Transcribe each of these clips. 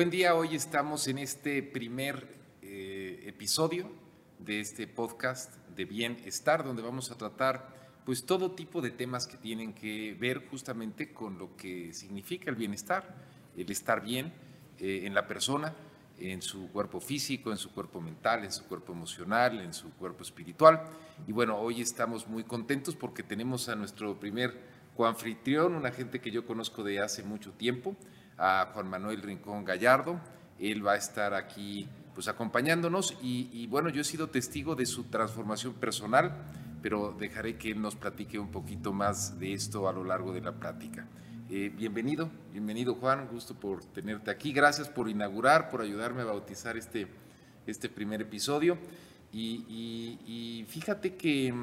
Buen día, hoy estamos en este primer eh, episodio de este podcast de bienestar, donde vamos a tratar pues todo tipo de temas que tienen que ver justamente con lo que significa el bienestar, el estar bien eh, en la persona, en su cuerpo físico, en su cuerpo mental, en su cuerpo emocional, en su cuerpo espiritual. Y bueno, hoy estamos muy contentos porque tenemos a nuestro primer coanfitrión, una gente que yo conozco de hace mucho tiempo, a Juan Manuel Rincón Gallardo. Él va a estar aquí pues acompañándonos y, bueno, yo he sido testigo de su transformación personal, pero dejaré que él nos platique un poquito más de esto a lo largo de la plática. Eh, bienvenido, bienvenido Juan, gusto por tenerte aquí. Gracias por inaugurar, por ayudarme a bautizar este, este primer episodio. Y, fíjate que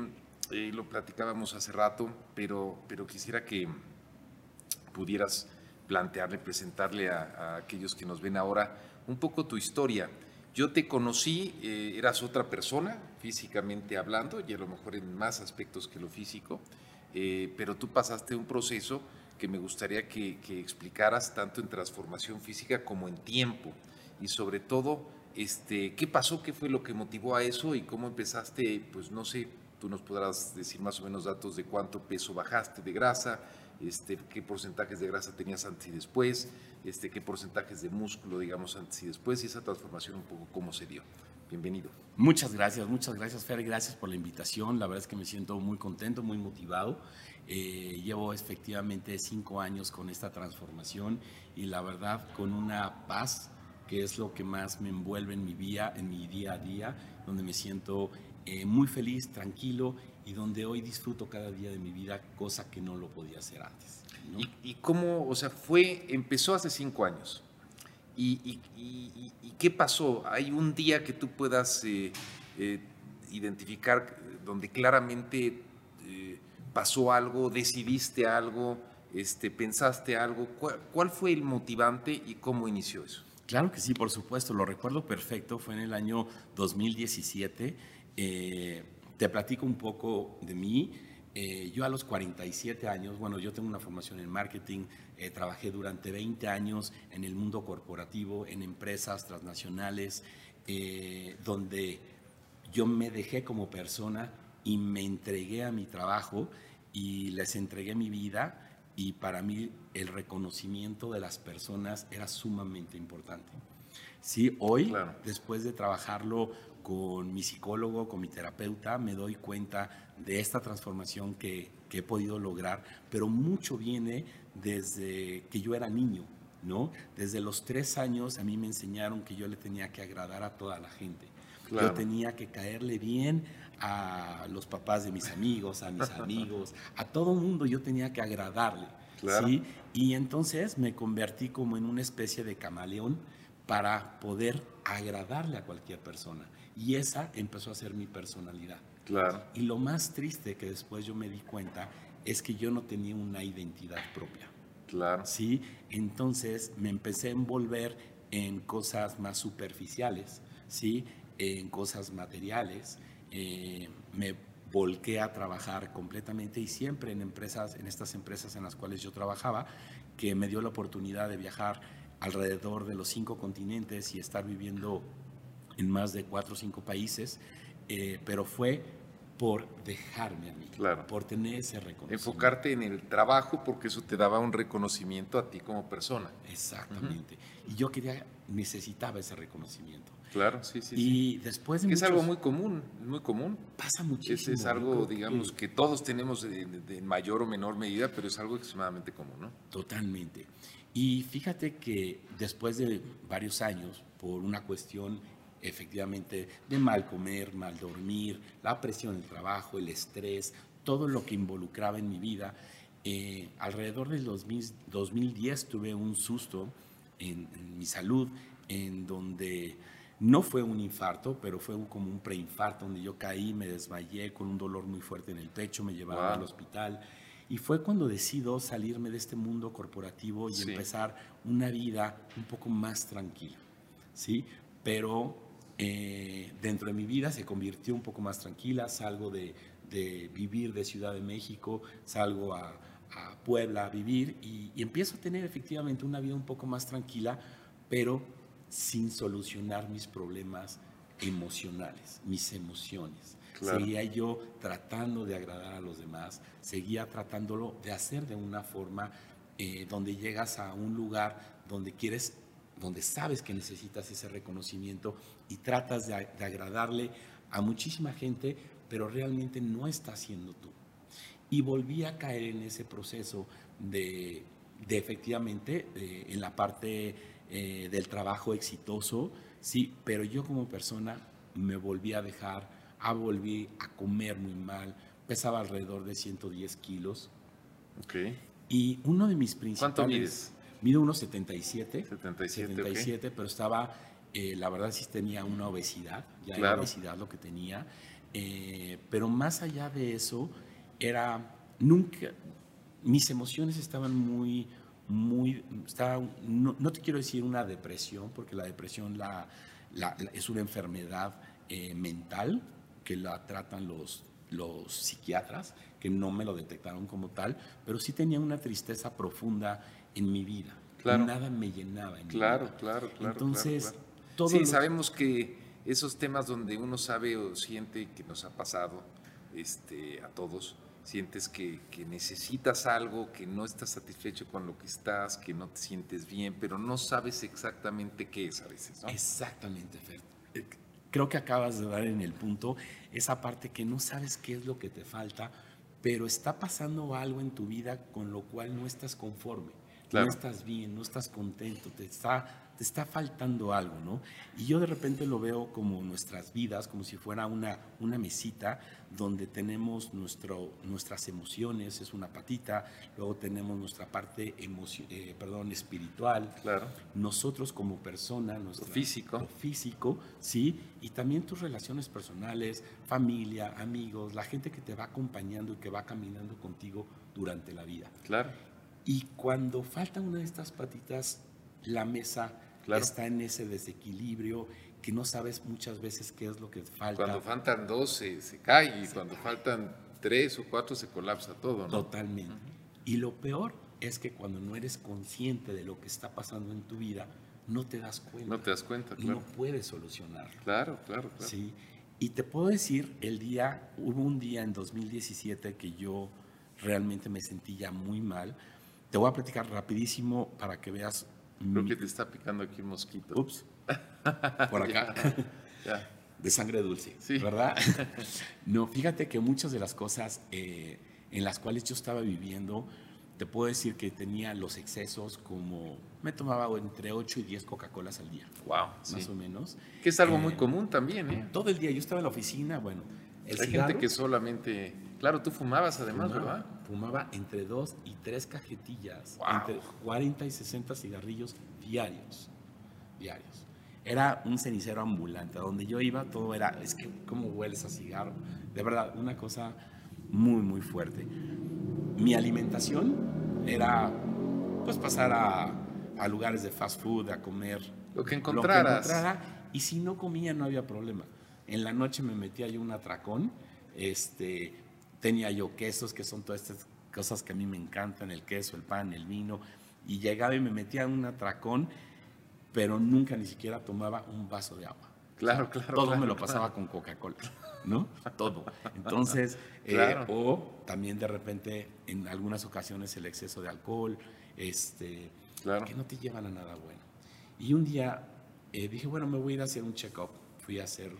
eh, lo platicábamos hace rato, pero, pero quisiera que pudieras plantearle, presentarle a, aquellos que nos ven ahora un poco tu historia. Yo te conocí, eh, eras otra persona, físicamente hablando, y a lo mejor en más aspectos que lo físico, pero tú pasaste un proceso que me gustaría que, explicaras tanto en transformación física como en tiempo. Y sobre todo este, qué pasó, qué fue lo que motivó a eso y cómo empezaste, pues no sé, tú nos podrás decir más o menos datos de cuánto peso bajaste de grasa, este, qué porcentajes de grasa tenías antes y después, este, qué porcentajes de músculo, digamos, antes y después, y esa transformación un poco cómo se dio. Bienvenido. Muchas gracias, muchas gracias, Fer, gracias por la invitación. La verdad es que me siento muy contento, muy motivado eh, llevo efectivamente cinco años con esta transformación y la verdad con una paz que es lo que más me envuelve en mi día, en mi día a día, donde me siento eh, muy feliz, tranquilo y donde hoy disfruto cada día de mi vida, cosa que no lo podía hacer antes. ¿Y, cómo, o sea, fue, empezó hace cinco años? ¿Y, qué pasó? ¿Hay un día que tú puedas eh, identificar donde claramente pasó algo, decidiste algo, este, pensaste algo. ¿Cuál, fue el motivante y cómo inició eso? Claro que sí, por supuesto, lo recuerdo perfecto, fue en el año 2017. Eh, te platico un poco de mí. Eh, yo a los 47 años, bueno, yo tengo una formación en marketing, eh, trabajé durante 20 años en el mundo corporativo, en empresas transnacionales, donde yo me dejé como persona y me entregué a mi trabajo y les entregué mi vida y para mí el reconocimiento de las personas era sumamente importante. Sí, hoy, después de trabajarlo con mi psicólogo, con mi terapeuta, me doy cuenta de esta transformación que, que he podido lograr, pero mucho viene desde que yo era niño, ¿no? Desde los tres años a mí me enseñaron que yo le tenía que agradar a toda la gente. Yo tenía que caerle bien a los papás de mis amigos, a mis amigos, a todo mundo yo tenía que agradarle. ¿sí? Y entonces me convertí como en una especie de camaleón para poder agradarle a cualquier persona. Y esa empezó a ser mi personalidad. Claro. Y lo más triste que después yo me di cuenta es que yo no tenía una identidad propia. Claro. Sí, entonces me empecé a envolver en cosas más superficiales, ¿sí? En cosas materiales, eh, me volqué a trabajar completamente y siempre en empresas, en estas empresas en las cuales yo trabajaba, que me dio la oportunidad de viajar alrededor de los cinco continentes y estar viviendo en más de cuatro o cinco países, eh, pero fue por dejarme a mí, claro. por tener ese reconocimiento. Enfocarte en el trabajo porque eso te daba un reconocimiento a ti como persona. Exactamente. Y yo quería, necesitaba ese reconocimiento. Claro, sí, sí. Y después de Es algo muy común, muy común. Pasa muchísimo. Es, algo, digamos, que... todos tenemos en mayor o menor medida, pero es algo extremadamente común, ¿no? Totalmente. Y fíjate que después de varios años, por una cuestión efectivamente de mal comer, mal dormir, la presión del trabajo, el estrés, todo lo que involucraba en mi vida, eh, alrededor del 2010 tuve un susto en, en mi salud, en donde no fue un infarto, pero fue como un preinfarto donde yo caí, me desmayé con un dolor muy fuerte en el pecho, me llevaron al hospital. Y fue cuando decido salirme de este mundo corporativo y empezar una vida un poco más tranquila. ¿sí? Pero eh, dentro de mi vida se convirtió un poco más tranquila, salgo de, vivir de Ciudad de México, salgo a, Puebla a vivir y, y empiezo a tener efectivamente una vida un poco más tranquila pero sin solucionar mis problemas emocionales, mis emociones. Seguía yo tratando de agradar a los demás, seguía tratándolo de hacer de una forma eh, donde llegas a un lugar donde quieres, donde sabes que necesitas ese reconocimiento y tratas de, agradarle a muchísima gente, pero realmente no estás siendo tú. Y volví a caer en ese proceso de, efectivamente, en la parte eh, del trabajo exitoso, sí, pero yo como persona me volví a dejar, a volví a comer muy mal, pesaba alrededor de 110 kilos. Okay. Y uno de mis principales... ¿Cuánto mides? Mido unos 77. 77, 77 pero estaba, eh, la verdad sí tenía una obesidad, ya era obesidad lo que tenía. Eh, pero más allá de eso, era nunca, mis emociones estaban muy, muy, estaba, no, te quiero decir una depresión, porque la depresión la, es una enfermedad eh, mental que la tratan los, los psiquiatras, que no me lo detectaron como tal, pero sí tenía una tristeza profunda en mi vida. Claro. Nada me llenaba en claro, mi vida. Claro, claro, Entonces, todo Sí, sabemos que esos temas donde uno sabe o siente que nos ha pasado este, a todos, sientes que, que, necesitas algo, que no estás satisfecho con lo que estás, que no te sientes bien, pero no sabes exactamente qué es a veces. Exactamente, Fer. Eh, creo que acabas de dar en el punto esa parte que no sabes qué es lo que te falta, pero está pasando algo en tu vida con lo cual no estás conforme, no estás bien, no estás contento, te está te está faltando algo, ¿no? Y yo de repente lo veo como nuestras vidas, como si fuera una, una mesita donde tenemos nuestro, nuestras emociones, es una patita, luego tenemos nuestra parte eh, perdón, espiritual, claro. nosotros como persona, nuestro físico. físico, sí, y también tus relaciones personales, familia, amigos, la gente que te va acompañando y que va caminando contigo durante la vida. Claro. Y cuando falta una de estas patitas, la mesa está en ese desequilibrio que no sabes muchas veces qué es lo que falta. Cuando faltan dos se, cae y cuando faltan tres o cuatro se colapsa todo. ¿no? Totalmente. Y lo peor es que cuando no eres consciente de lo que está pasando en tu vida, no te das cuenta. No te das cuenta, claro. Y no puedes solucionarlo. Claro, claro, claro. Sí. Y te puedo decir, el día, hubo un día en 2017 que yo realmente me sentí ya muy mal. Te voy a platicar rapidísimo para que veas Creo que te está picando aquí un mosquito. Ups. Por acá. De sangre dulce, sí. ¿verdad? no, fíjate que muchas de las cosas eh, en las cuales yo estaba viviendo, te puedo decir que tenía los excesos como me tomaba entre 8 y 10 Coca-Colas al día. Wow. Más o menos. Que es algo muy eh, común también, ¿eh? Todo el día. Yo estaba en la oficina, bueno. Hay gente que solamente. Claro, tú fumabas además, ¿verdad? Fumaba entre dos y tres cajetillas, entre 40 y 60 cigarrillos diarios, diarios. Era un cenicero ambulante, donde yo iba todo era, es que cómo hueles a cigarro, de verdad, una cosa muy, muy fuerte. Mi alimentación era, pues, pasar a, a lugares de fast food, a comer lo que encontraras. Lo que encontrara, y si no comía no había problema. En la noche me metía yo un atracón, este, tenía yo quesos, que son todas estas cosas que a mí me encantan, el queso, el pan, el vino, y llegaba y me metía en un atracón, pero nunca ni siquiera tomaba un vaso de agua. Claro, claro. Todo me lo pasaba con Coca-Cola, ¿no? Todo. Entonces, eh, o también de repente, en algunas ocasiones, el exceso de alcohol, este, que no te llevan a nada bueno. Y un día eh, dije, bueno, me voy a ir a hacer un check-up. Fui a hacer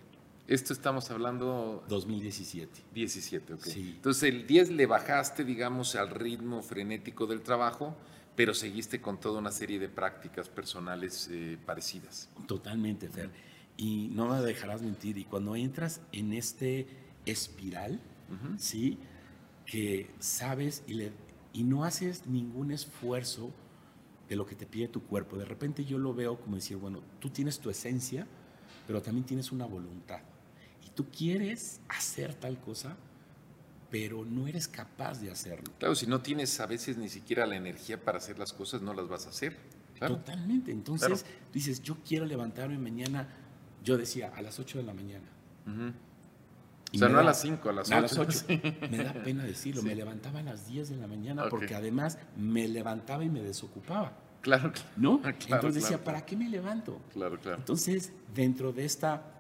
esto estamos hablando... 2017. 17, ok. Entonces el 10 le bajaste, digamos, al ritmo frenético del trabajo, pero seguiste con toda una serie de prácticas personales eh, parecidas. Totalmente, Fer. Y no me dejarás mentir, y cuando entras en este espiral, ¿sí? Que sabes y, le, y no haces ningún esfuerzo de lo que te pide tu cuerpo. De repente yo lo veo como decir, bueno, tú tienes tu esencia, pero también tienes una voluntad tú quieres hacer tal cosa, pero no eres capaz de hacerlo. Claro, si no tienes a veces ni siquiera la energía para hacer las cosas, no las vas a hacer. Totalmente. Entonces, dices, yo quiero levantarme mañana, yo decía, a las 8 de la mañana. o sea, no a las 5, a las 8. A las 8. me da pena decirlo, me levantaba a las 10 de la mañana porque además me levantaba y me desocupaba. Claro, ¿no? claro, Entonces decía, claro, ¿para qué me levanto? Claro, claro. Entonces, dentro de esta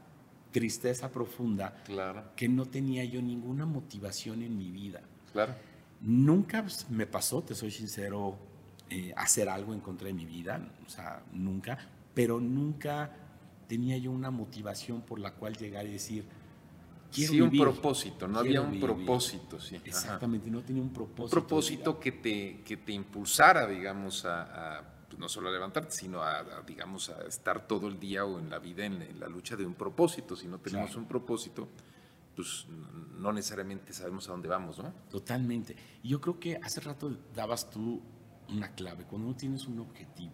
tristeza profunda, Claro, que no tenía yo ninguna motivación en mi vida, claro. nunca me pasó, te soy sincero, eh, hacer algo en contra de mi vida, o sea, nunca, pero nunca tenía yo una motivación por la cual llegar y decir, quiero sí, un propósito, no había un vivir. propósito, sí. ajá. Exactamente, no tenía un Un propósito. propósito de vida. que te, que te impulsara, digamos, a, a, pues, no solo a levantarte, sino a, a, digamos, a estar todo el día o en la vida en, en la lucha de un propósito. Si no tenemos Claro. un propósito, pues no necesariamente sabemos a dónde vamos, ¿no? Totalmente. Y yo creo que hace rato dabas tú una clave. Cuando no tienes un objetivo,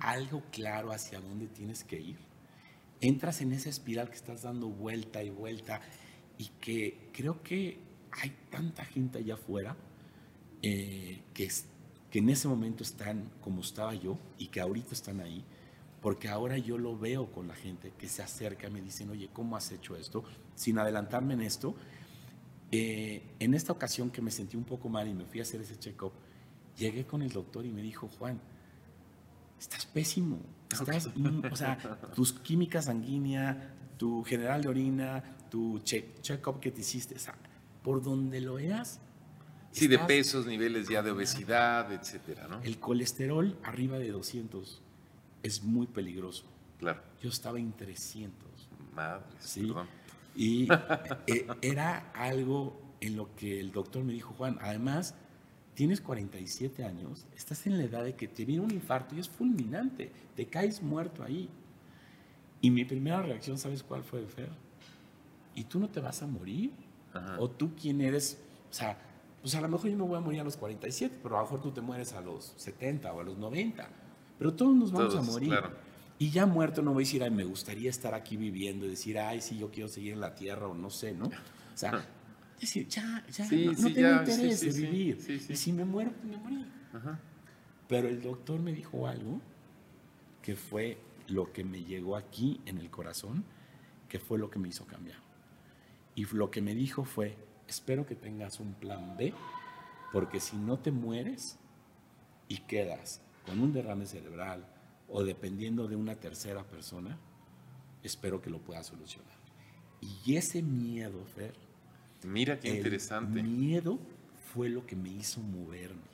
algo claro hacia dónde tienes que ir, entras en esa espiral que estás dando vuelta y vuelta y que creo que hay tanta gente allá afuera eh, que, es- que en ese momento están como estaba yo y que ahorita están ahí, porque ahora yo lo veo con la gente que se acerca y me dicen, oye, ¿cómo has hecho esto? Sin adelantarme en esto, eh, en esta ocasión que me sentí un poco mal y me fui a hacer ese check-up, llegué con el doctor y me dijo, Juan, estás pésimo. Estás, o sea, tus químicas sanguínea, tu general de orina, tu check- check-up que te hiciste, o sea, por donde lo veas. Sí, de pesos, niveles ya de obesidad, etcétera, ¿no? El colesterol arriba de 200 es muy peligroso. Claro. Yo estaba en 300. Madre, Sí. perdón. Y eh, era algo en lo que el doctor me dijo, Juan, además, tienes 47 años, estás en la edad de que te viene un infarto y es fulminante, te caes muerto ahí. Y mi primera reacción, ¿sabes cuál fue, Fer? ¿Y tú no te vas a morir? Ajá. ¿O tú quién eres? O sea, pues a lo mejor yo me voy a morir a los 47, pero a lo mejor tú te mueres a los 70 o a los 90. Pero todos nos vamos Todos, a morir. claro. Y ya muerto no voy a decir, ay, me gustaría estar aquí viviendo, y decir, ay, sí, yo quiero seguir en la tierra o no sé, ¿no? O sea, decir, ya, ya, Sí, no, tengo ya, interés sí, de vivir. Y si me muero, pues me morí. Ajá. Pero el doctor me dijo algo que fue lo que me llegó aquí en el corazón, que fue lo que me hizo cambiar. Y lo que me dijo fue, espero que tengas un plan B, porque si no te mueres y quedas con un derrame cerebral o dependiendo de una tercera persona, espero que lo puedas solucionar. Y ese miedo, Fer, Mira qué el interesante. miedo fue lo que me hizo moverme.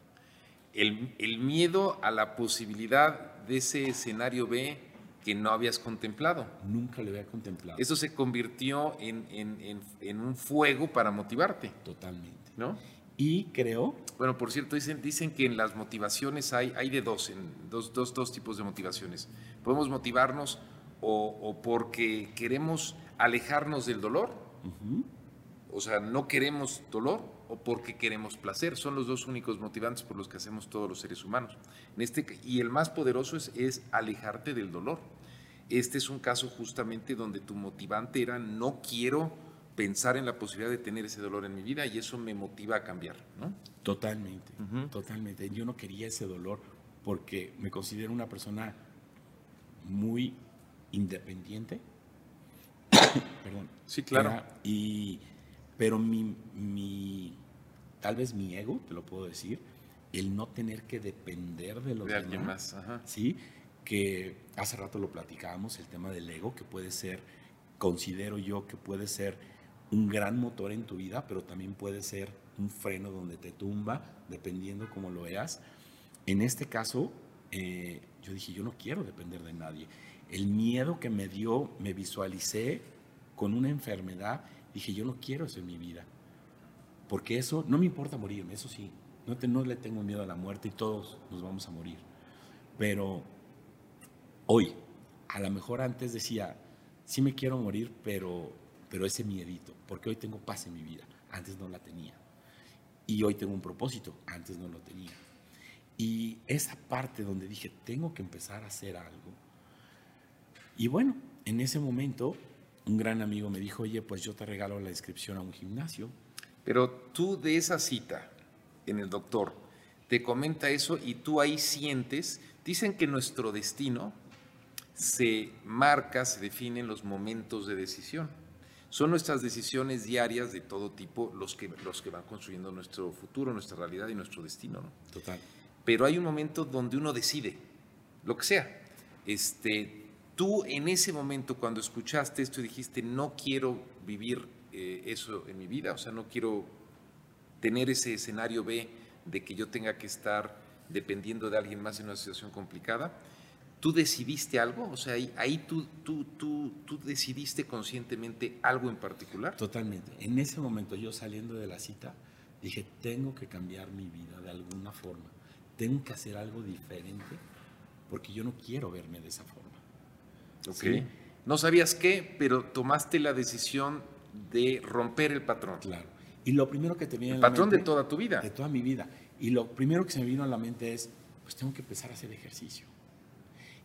El, el miedo a la posibilidad de ese escenario B que no habías contemplado. Nunca lo había contemplado. Eso se convirtió en, en- en- en un fuego para motivarte, Totalmente. ¿no? Y creo, Bueno, por cierto, dicen, dicen que en las motivaciones hay, hay de dos, en dos, dos, dos tipos de motivaciones. Podemos motivarnos o, o porque queremos alejarnos del dolor, o sea, no queremos dolor, o porque queremos placer. Son los dos únicos motivantes por los que hacemos todos los seres humanos. En este, y el más poderoso es, es alejarte del dolor. Este es un caso justamente donde tu motivante era no quiero pensar en la posibilidad de tener ese dolor en mi vida y eso me motiva a cambiar, ¿no? totalmente, Ujú. totalmente. Yo no quería ese dolor porque me considero una persona muy independiente. Perdón. Sí, claro. Era- y, pero mi, mi, tal vez mi ego, te lo puedo decir, el no tener que depender de los de alguien demás. más. Ajá. ¿sí? Que hace rato lo platicábamos, el tema del ego, que puede ser, considero yo que puede ser un gran motor en tu vida, pero también puede ser un freno donde te tumba, dependiendo cómo lo veas. En este caso, eh, yo dije, yo no quiero depender de nadie. El miedo que me dio, me visualicé con una enfermedad, dije, yo no quiero eso en mi vida. Porque eso, no me importa morirme, eso sí, no, te- no le tengo miedo a la muerte y todos nos vamos a morir. Pero hoy, a lo mejor antes decía, sí me quiero morir, pero, pero ese miedito, porque hoy tengo paz en mi vida, antes no la tenía. Y hoy tengo un propósito, antes no lo tenía. Y esa parte donde dije, tengo que empezar a hacer algo. Y bueno, en ese momento, un gran amigo me dijo, oye, pues yo te regalo la inscripción a un gimnasio. Pero tú de esa cita en el doctor, te comenta eso y tú ahí sientes, dicen que nuestro destino se marca, se define en los momentos de decisión. Son nuestras decisiones diarias de todo tipo los que, los que van construyendo nuestro futuro, nuestra realidad y nuestro destino. ¿no? Total. Pero hay un momento donde uno decide lo que sea. Este, tú en ese momento cuando escuchaste esto dijiste, no quiero vivir eh, eso en mi vida, o sea, no quiero tener ese escenario B de que yo tenga que estar dependiendo de alguien más en una situación complicada. ¿Tú decidiste algo? O sea, ahí, ahí tú, tú, tú, tú decidiste conscientemente algo en particular. Totalmente. En ese momento yo saliendo de la cita dije, tengo que cambiar mi vida de alguna forma. Tengo que hacer algo diferente porque yo no quiero verme de esa forma. Ok. No sabías qué, pero tomaste la decisión de romper el patrón. Claro. Y lo primero que te viene El patrón de toda tu vida. De toda mi vida. Y lo primero que se me vino a la mente es, pues tengo que empezar a hacer ejercicio.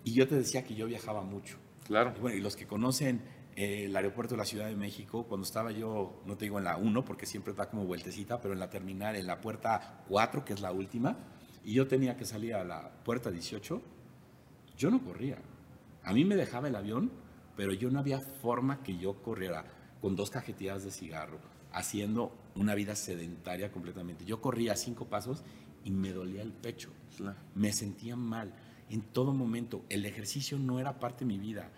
Y yo te decía que yo viajaba mucho. Claro. Y bueno, y los que conocen eh, el aeropuerto de la Ciudad de México, cuando estaba yo, no te digo en la 1, porque siempre da como vueltecita, pero en la terminal, en la puerta 4, que es la última, y yo tenía que salir a la puerta 18, yo no corría. A mí me dejaba el avión, pero yo no había forma que yo corriera con dos cajetillas de cigarro, haciendo una vida sedentaria completamente. Yo corría cinco pasos y me dolía el pecho. Me sentía mal en todo momento. El ejercicio no era parte de mi vida.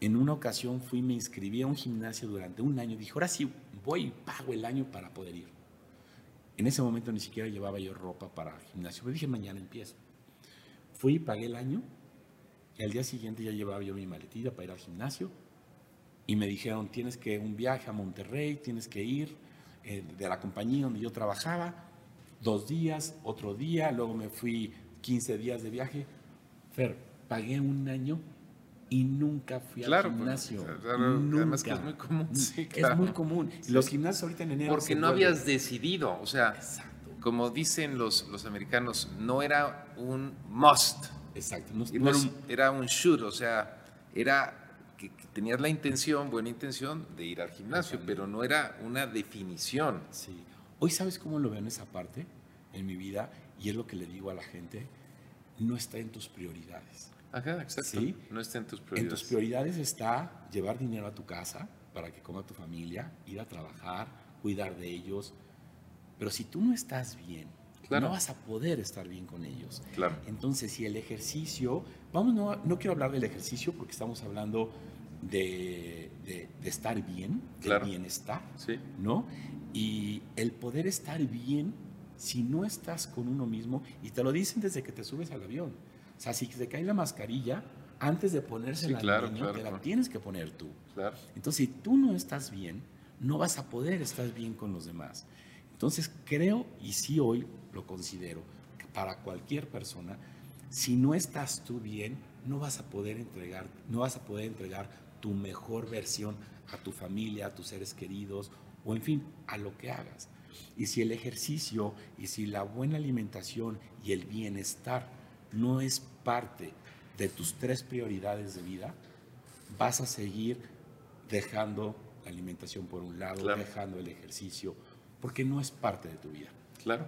En una ocasión fui, me inscribí a un gimnasio durante un año. Dije, ahora sí voy y pago el año para poder ir. En ese momento ni siquiera llevaba yo ropa para el gimnasio. Pero dije, mañana empiezo. Fui y pagué el año. Y al día siguiente ya llevaba yo mi maletilla para ir al gimnasio. Y me dijeron, tienes que un viaje a Monterrey, tienes que ir eh, de la compañía donde yo trabajaba. Dos días, otro día, luego me fui 15 días de viaje. Fer, pagué un año y nunca fui al pues, gimnasio. claro, nunca. Además que es muy común. Sí, Es muy común. Los gimnasios ahorita en enero. Porque no vuelven- habías decidido. O sea, Exacto. como dicen los, los americanos, no era un must. Exacto. No, no era es- un- era un should, o sea, era que, que tenías la intención, buena intención, de ir al gimnasio, pero no era una definición. Sí. Hoy sabes cómo lo veo en esa parte, en mi vida, y es lo que le digo a la gente, no está en tus prioridades. Ajá, exacto. Sí. No está en tus En prioridades. tus prioridades está llevar dinero a tu casa para que coma tu familia, ir a trabajar, cuidar de ellos. Pero si tú no estás bien, Claro. no vas a poder estar bien con ellos. Claro. Entonces, si el ejercicio, vamos, no, no quiero hablar del ejercicio porque estamos hablando de, de- de estar bien, Claro. del bienestar, Sí. ¿no? Y el poder estar bien si no estás con uno mismo, y te lo dicen desde que te subes al avión. O sea, si te cae la mascarilla, antes de ponérsela Sí, claro, niño, claro, te la claro. tienes que poner tú. Claro. Entonces, si tú no estás bien, no vas a poder estar bien con los demás. Entonces, creo, y sí hoy lo considero, que para cualquier persona, si no estás tú bien, no vas a poder entregar, no vas a poder entregar tu mejor versión a tu familia, a tus seres queridos, o en fin, a lo que hagas. Y si el ejercicio, y si la buena alimentación y el bienestar no es parte de tus tres prioridades de vida, vas a seguir dejando la alimentación por un lado, Claro. dejando el ejercicio, porque no es parte de tu vida. Claro.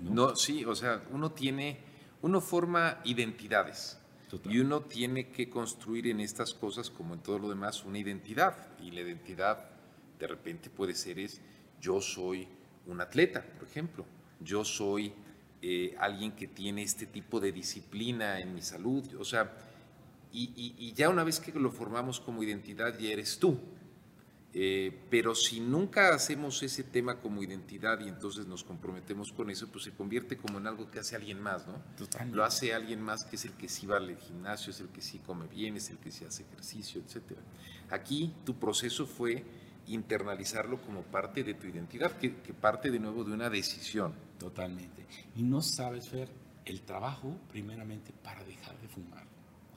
¿no? No, sí, o sea, uno tiene, uno forma identidades. Total. Y uno tiene que construir en estas cosas, como en todo lo demás, una identidad. Y la identidad de repente puede ser es, yo soy un atleta, por ejemplo. Yo soy eh, alguien que tiene este tipo de disciplina en mi salud. O sea, y, y- y ya una vez que lo formamos como identidad, ya eres tú. Eh, pero si nunca hacemos ese tema como identidad y entonces nos comprometemos con eso, pues se convierte como en algo que hace alguien más, ¿no? Totalmente. Lo hace alguien más que es el que sí va al gimnasio, es el que sí come bien, es el que sí hace ejercicio, etc. Aquí tu proceso fue internalizarlo como parte de tu identidad, que, que parte de nuevo de una decisión. Totalmente. Y no sabes, ver el trabajo primeramente para dejar de fumar.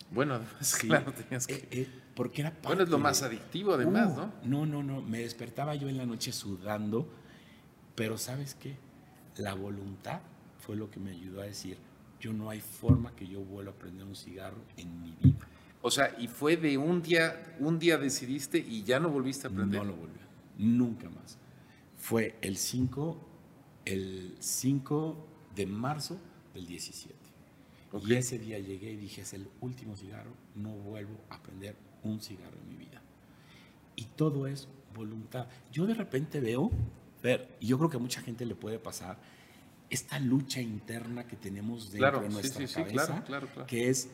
Bueno, además, Sí. claro, tenías que... Eh, eh, porque era parte Bueno, es lo de- más adictivo además, Uh, ¿no? No, no, no. Me despertaba yo en la noche sudando, pero ¿sabes qué? La voluntad fue lo que me ayudó a decir, yo no hay forma que yo vuelva a prender un cigarro en mi vida. O sea, y fue de un día, un día decidiste y ya no volviste a aprender. No lo volví. Nunca más. Fue el 5, el 5 de marzo del 17. Ok. Y ese día llegué y dije, es el último cigarro, no vuelvo a prender un cigarro en mi vida. Y todo es voluntad. Yo de repente veo, ver, y yo creo que a mucha gente le puede pasar, esta lucha interna que tenemos dentro Claro, de nuestra sí, sí, cabeza, claro, claro, claro. que es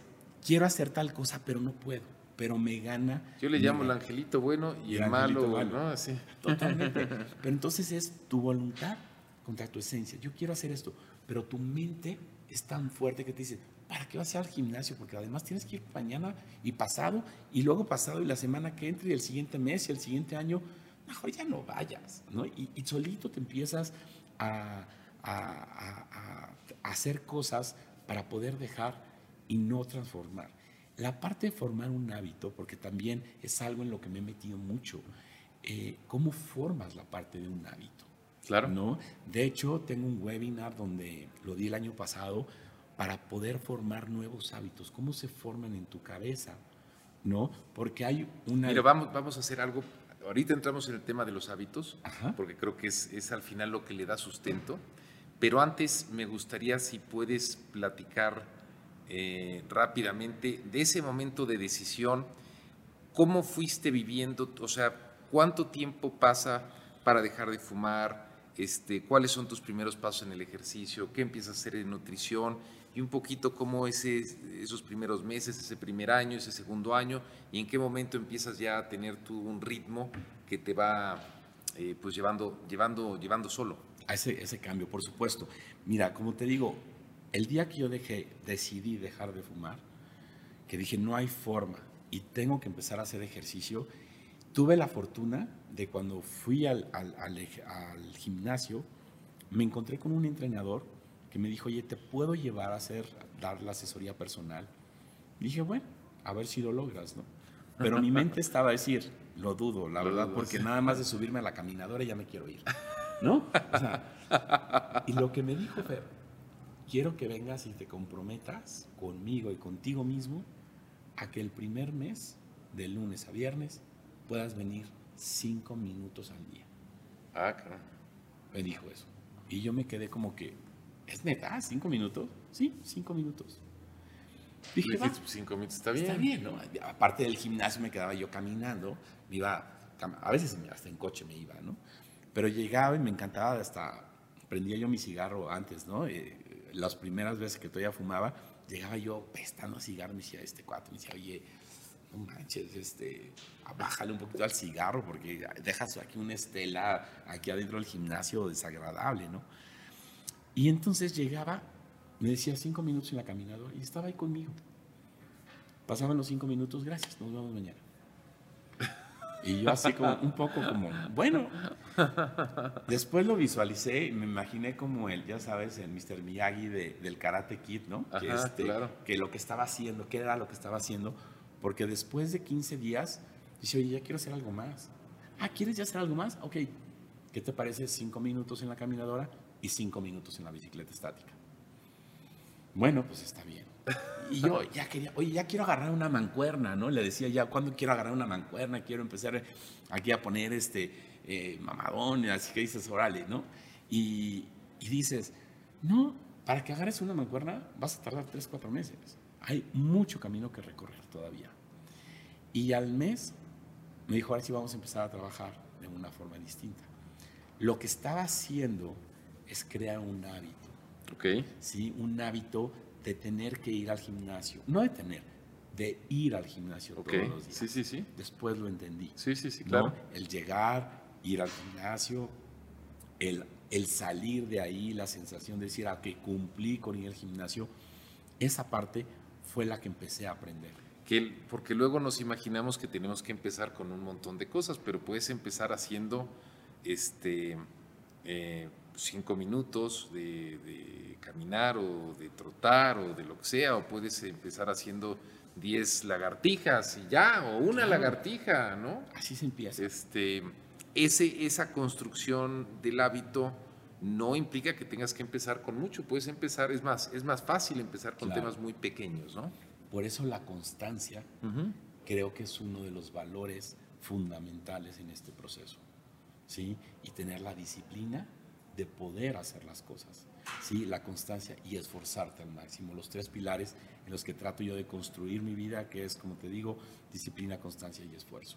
quiero hacer tal cosa, pero no puedo, pero me gana. Yo le llamo el angelito bueno y el, malo, ¿no? Así. Totalmente. pero entonces es tu voluntad contra tu esencia. Yo quiero hacer esto, pero tu mente es tan fuerte que te dice, ¿para qué vas a ir al gimnasio? Porque además tienes que ir mañana y pasado, y luego pasado y la semana que entre, y el siguiente mes y el siguiente año. Mejor ya no vayas, ¿no? Y, solito te empiezas a, a hacer cosas para poder dejar y no transformar. La parte de formar un hábito, porque también es algo en lo que me he metido mucho, eh, ¿cómo formas la parte de un hábito? Claro. ¿no? De hecho, tengo un webinar donde lo di el año pasado para poder formar nuevos hábitos. ¿Cómo se forman en tu cabeza? ¿No? Porque hay una... Mira, vamos, vamos a hacer algo. Ahorita entramos en el tema de los hábitos, porque creo que es, es al final lo que le da sustento. Pero antes me gustaría si puedes platicar eh, rápidamente de ese momento de decisión, cómo fuiste viviendo, o sea, cuánto tiempo pasa para dejar de fumar, este, cuáles son tus primeros pasos en el ejercicio, qué empiezas a hacer en nutrición y un poquito cómo es esos primeros meses, ese primer año, ese segundo año y en qué momento empiezas ya a tener tú un ritmo que te va eh, pues llevando, llevando, llevando solo. A ese, ese cambio, por supuesto. Mira, como te digo, el día que yo dejé, decidí dejar de fumar, que dije, no hay forma y tengo que empezar a hacer ejercicio, tuve la fortuna de cuando fui al, gimnasio, me encontré con un entrenador que me dijo, oye, ¿te puedo llevar a hacer, dar la asesoría personal? dije, bueno, a ver si lo logras, ¿no? Pero mi mente estaba a decir, lo dudo, la verdad, porque nada más de subirme a la caminadora ya me quiero ir, ¿no? y lo que me dijo Fer, quiero que vengas y te comprometas conmigo y contigo mismo a que el primer mes, de lunes a viernes, puedas venir cinco minutos al día. Ah, claro. Me dijo eso. Y yo me quedé como que, ¿es neta? ¿Cinco minutos? Sí, cinco minutos. Dije, cinco minutos está bien. Está bien, ¿no? Aparte del gimnasio me quedaba yo caminando, me iba, a veces hasta en coche me iba, ¿no? Pero llegaba y me encantaba hasta, prendía yo mi cigarro antes, ¿no? Eh, las primeras veces que todavía fumaba, llegaba yo pestando a cigarro, me decía este cuatro, me decía, oye, no manches, este, bájale un poquito al cigarro porque dejas aquí una estela aquí adentro del gimnasio desagradable, ¿no? Y entonces llegaba, me decía cinco minutos en la caminadora y estaba ahí conmigo. Pasaban los cinco minutos, gracias, nos vemos mañana. Y yo así como, un poco como, bueno. Después lo visualicé y me imaginé como él, ya sabes, el Mr. Miyagi del Karate Kid, ¿no? que, este, que lo que estaba haciendo, qué era lo que estaba haciendo, porque después de 15 días, dice, oye, ya quiero hacer algo más. Ah, ¿quieres ya hacer algo más? Ok, ¿qué te parece cinco minutos en la caminadora y cinco minutos en la bicicleta estática? Bueno, pues está bien. Y yo ya quería, oye, ya quiero agarrar una mancuerna, ¿no? Le decía ya, ¿cuándo quiero agarrar una mancuerna? Quiero empezar aquí a poner este eh, mamadón, así que dices, órale, ¿no? Y, y, dices, no, para que agarres una mancuerna vas a tardar tres, cuatro meses. Hay mucho camino que recorrer todavía. Y al mes me dijo, ahora sí vamos a empezar a trabajar de una forma distinta. Lo que estaba haciendo es crear un hábito. Ok. Sí, un hábito de tener que ir al gimnasio, no de tener, de ir al gimnasio todos los días. Sí, sí, sí. Después lo entendí. Sí, sí, sí, claro. El llegar, ir al gimnasio, el, el salir de ahí, la sensación de decir, ah, que cumplí con ir al gimnasio, esa parte fue la que empecé a aprender. Que, porque luego nos imaginamos que tenemos que empezar con un montón de cosas, pero puedes empezar haciendo este, eh, cinco minutos de, caminar o de trotar o de lo que sea, o puedes empezar haciendo 10 lagartijas y ya, o una lagartija, ¿no? Así se empieza. Este, ese, esa construcción del hábito no implica que tengas que empezar con mucho, puedes empezar, es más, es más fácil empezar con temas muy pequeños, ¿no? Por eso la constancia creo que es uno de los valores fundamentales en este proceso, ¿sí? Y tener la disciplina de poder hacer las cosas. ¿sí? La constancia y esforzarte al máximo. Los tres pilares en los que trato yo de construir mi vida, que es, como te digo, disciplina, constancia y esfuerzo.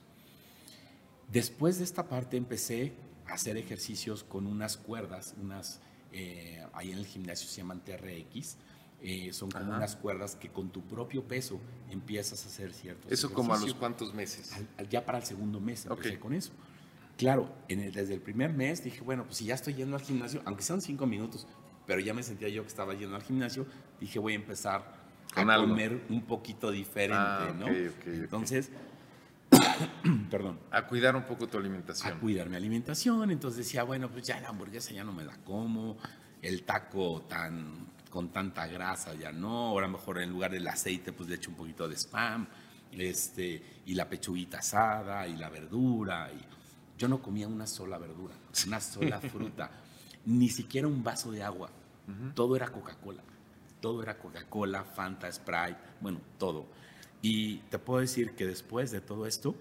Después de esta parte empecé a hacer ejercicios con unas cuerdas, unas, eh, ahí en el gimnasio se llaman TRX, Eh, son como unas cuerdas que con tu propio peso empiezas a hacer ciertos ¿Eso como a los cuántos meses? ya para el segundo mes empecé con eso. Claro, en el, desde el primer mes dije, bueno, pues si ya estoy yendo al gimnasio, aunque sean cinco minutos, pero ya me sentía yo que estaba yendo al gimnasio, dije, voy a empezar a comer un poquito diferente, ah, ¿no? Entonces, perdón. A cuidar un poco tu alimentación. A cuidar mi alimentación, entonces decía, bueno, pues ya la hamburguesa ya no me la como, el taco tan con tanta grasa ya no, ahora mejor en lugar del aceite pues le echo un poquito de spam, este, y la pechuguita asada, y la verdura, y yo no comía una sola verdura, una sola fruta, ni siquiera un vaso de agua. Todo era Coca-Cola. Todo era Coca-Cola, Fanta, Sprite, bueno, todo. Y te puedo decir que después de todo esto,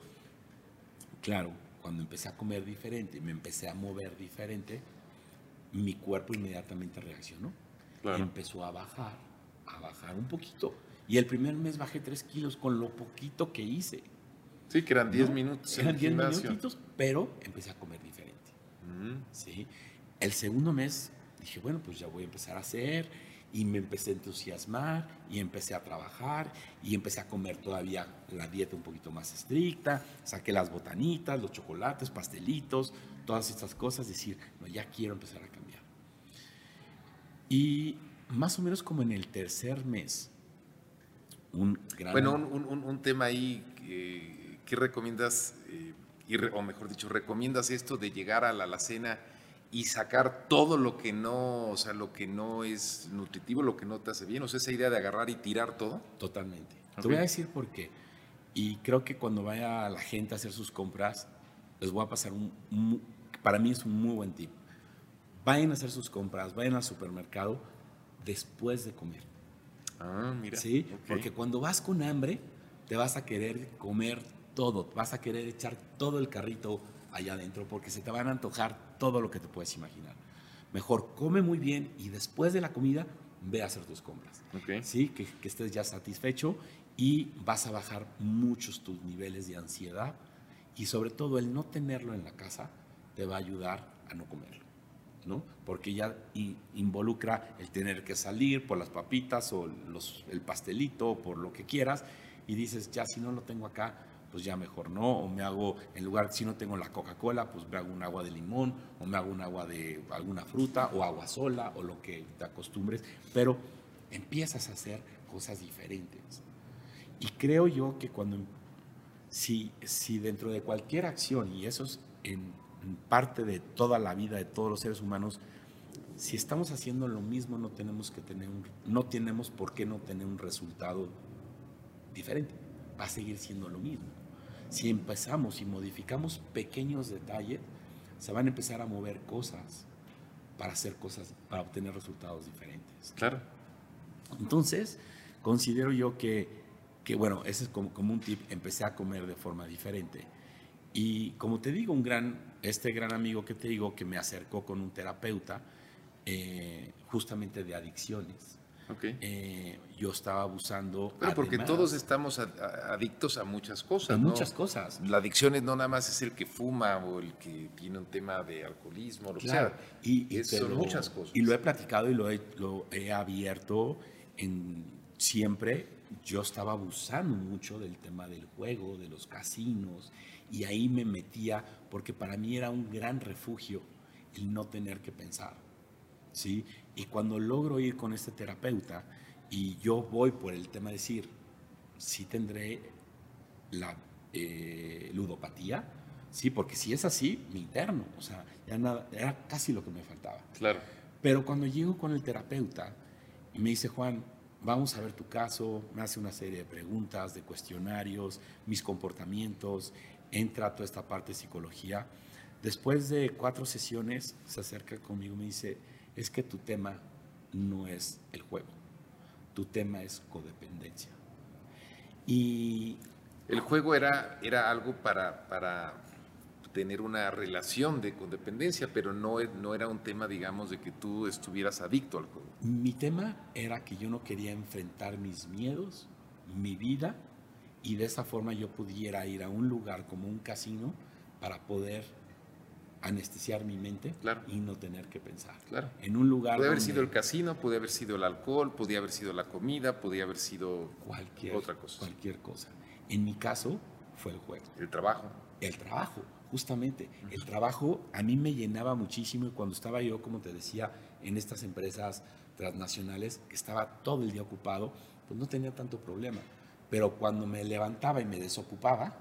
claro, cuando empecé a comer diferente, me empecé a mover diferente, mi cuerpo inmediatamente reaccionó. Empezó a bajar, a bajar un poquito. Y el primer mes bajé 3 kilos con lo poquito que hice. Sí, que eran 10 minutos. Eran 10 minutitos, pero empecé a comer diferente. Mm. ¿sí? El segundo mes dije, bueno, pues ya voy a empezar a hacer y me empecé a entusiasmar y empecé a trabajar y empecé a comer todavía la dieta un poquito más estricta, saqué las botanitas, los chocolates, pastelitos, todas estas cosas, decir, no, ya quiero empezar a cambiar. Y más o menos como en el tercer mes, un gran... Bueno, un, un, tema ahí que ¿qué recomiendas, eh, o mejor dicho, recomiendas esto de llegar a la alacena y sacar todo lo que no, o sea, lo que no es nutritivo, lo que no te hace bien? O sea, esa idea de agarrar y tirar todo. Totalmente. Te voy a decir por qué. Y creo que cuando vaya la gente a hacer sus compras, les voy a pasar un, para mí es un muy buen tip. Vayan a hacer sus compras, vayan al supermercado después de comer. Ah, mira. Sí, porque cuando vas con hambre, te vas a querer comer todo, vas a querer echar todo el carrito allá adentro porque se te van a antojar todo lo que te puedes imaginar. Mejor come muy bien y después de la comida ve a hacer tus compras. Sí, que, que estés ya satisfecho y vas a bajar muchos tus niveles de ansiedad y sobre todo el no tenerlo en la casa te va a ayudar a no comerlo. ¿no? Porque ya involucra el tener que salir por las papitas o los, el pastelito o por lo que quieras y dices, ya si no lo tengo acá, pues ya mejor no, o me hago, en lugar, si no tengo la Coca-Cola, pues me hago un agua de limón, o me hago un agua de alguna fruta, o agua sola, o lo que te acostumbres, pero empiezas a hacer cosas diferentes. Y creo yo que cuando, si, si dentro de cualquier acción, y eso es en, parte de toda la vida de todos los seres humanos, si estamos haciendo lo mismo, no tenemos que tener no tenemos por qué no tener un resultado diferente. Va a seguir siendo lo mismo si empezamos y modificamos pequeños detalles, se van a empezar a mover cosas para hacer cosas, para obtener resultados diferentes. Claro. Entonces, considero yo que, que bueno, ese es como, como un tip, empecé a comer de forma diferente. Y como te digo, un gran, este gran amigo que te digo que me acercó con un terapeuta eh, justamente de adicciones. Eh, yo estaba abusando. Pero porque todos estamos adictos a muchas cosas. A muchas cosas. La adicción no nada más es el que fuma o el que tiene un tema de alcoholismo, lo claro. Y, son muchas cosas. Y lo he platicado y lo he, lo he abierto en siempre. Yo estaba abusando mucho del tema del juego, de los casinos, y ahí me metía porque para mí era un gran refugio el no tener que pensar. ¿sí? Y cuando logro ir con este terapeuta y yo voy por el tema de decir, sí tendré la eh, ludopatía, sí, porque si es así, me interno, o sea, ya nada, era casi lo que me faltaba. Claro. Pero cuando llego con el terapeuta y me dice, Juan, vamos a ver tu caso, me hace una serie de preguntas, de cuestionarios, mis comportamientos, entra toda esta parte de psicología. Después de cuatro sesiones, se acerca conmigo y me dice, es que tu tema no es el juego, tu tema es codependencia. Y el juego era, era algo para, para tener una relación de codependencia, pero no, no era un tema, digamos, de que tú estuvieras adicto al juego. Mi tema era que yo no quería enfrentar mis miedos, mi vida, y de esa forma yo pudiera ir a un lugar como un casino para poder anestesiar mi mente Claro. y no tener que pensar. Claro. En un lugar Puede haber sido el casino, puede haber sido el alcohol, podía haber sido la comida, podía haber sido cualquier otra cosa. Cualquier cosa. En mi caso fue el juego. el trabajo. El trabajo, justamente. El trabajo a mí me llenaba muchísimo y cuando estaba yo, como te decía, en estas empresas transnacionales, que estaba todo el día ocupado, pues no tenía tanto problema. Pero cuando me levantaba y me desocupaba.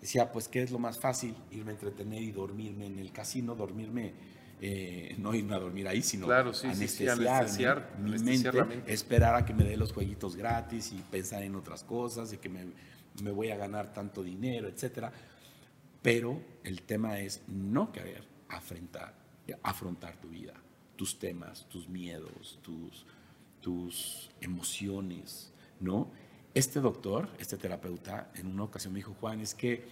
Decía, pues, ¿qué es lo más fácil? Irme a entretener y dormirme en el casino, dormirme, eh, no irme a dormir ahí, sino Claro, sí, sí, sí, anestesiarme, anestesiar, mi anestesiar mente, la mente. esperar a que me dé los jueguitos gratis y pensar en otras cosas, de que me, me voy a ganar tanto dinero, etcétera. Pero el tema es no querer afrontar, afrontar tu vida, tus temas, tus miedos, tus, tus emociones, ¿no? Este doctor, este terapeuta, en una ocasión me dijo, Juan, es que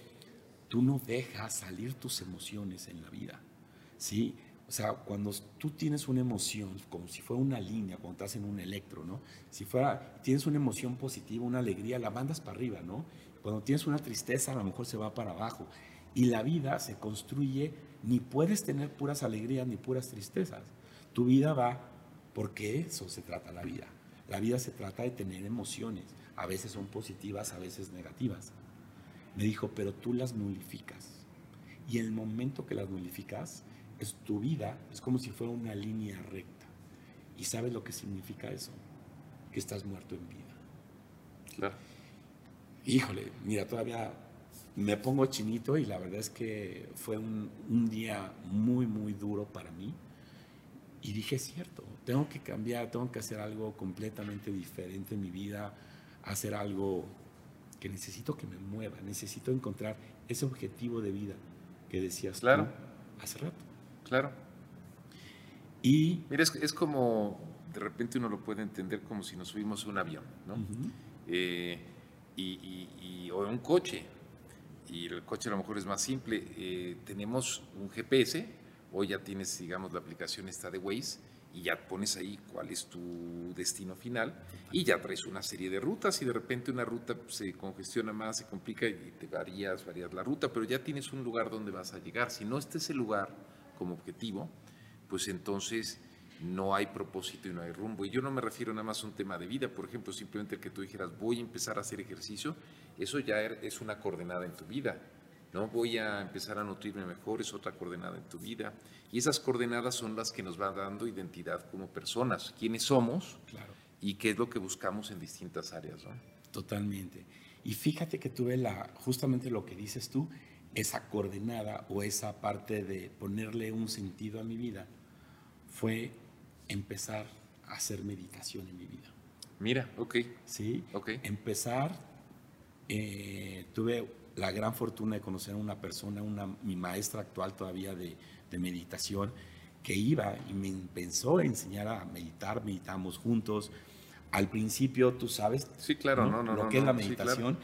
tú no dejas salir tus emociones en la vida, ¿sí? O sea, cuando tú tienes una emoción, como si fuera una línea, cuando estás en un electro, ¿no? Si fuera, tienes una emoción positiva, una alegría, la mandas para arriba, ¿no? Cuando tienes una tristeza, a lo mejor se va para abajo. Y la vida se construye, ni puedes tener puras alegrías ni puras tristezas. Tu vida va, porque eso se trata la vida. La vida se trata de tener emociones. A veces son positivas, a veces negativas. Me dijo, pero tú las nulificas. Y el momento que las nulificas, es tu vida, es como si fuera una línea recta. ¿Y sabes lo que significa eso? Que estás muerto en vida. Claro. Híjole, mira, todavía me pongo chinito y la verdad es que fue un, un día muy, muy duro para mí. Y dije, es cierto, tengo que cambiar, tengo que hacer algo completamente diferente en mi vida, hacer algo que necesito que me mueva, necesito encontrar ese objetivo de vida que decías Claro. tú hace rato. Claro. Y Mira, es, es como, de repente uno lo puede entender como si nos subimos a un avión, ¿no? Eh, y, y- y- o un coche. Y el coche a lo mejor es más simple. Eh, tenemos un GPS, o ya tienes, digamos, la aplicación esta de Waze, y ya pones ahí cuál es tu destino final, y ya traes una serie de rutas, y de repente una ruta se congestiona más, se complica, y te varías, varías la ruta, pero ya tienes un lugar donde vas a llegar. Si no está ese lugar como objetivo, pues entonces no hay propósito y no hay rumbo. Y yo no me refiero nada más a un tema de vida, por ejemplo, simplemente el que tú dijeras, voy a empezar a hacer ejercicio, eso ya er- es una coordenada en tu vida. ¿No? Voy a empezar a nutrirme mejor, es otra coordenada en tu vida. Y esas coordenadas son las que nos van dando identidad como personas, quiénes somos Claro. y qué es lo que buscamos en distintas áreas. ¿no? Totalmente. Y fíjate que tuve la, justamente lo que dices tú, esa coordenada o esa parte de ponerle un sentido a mi vida, fue empezar a hacer meditación en mi vida. Mira, ok, ¿Sí? ok. Empezar, eh, tuve la gran fortuna de conocer a una persona, una, mi maestra actual todavía de, de meditación, que iba y me empezó a enseñar a meditar, meditamos juntos. Al principio, tú sabes, Sí, claro, no, no, lo que es la sí, meditación,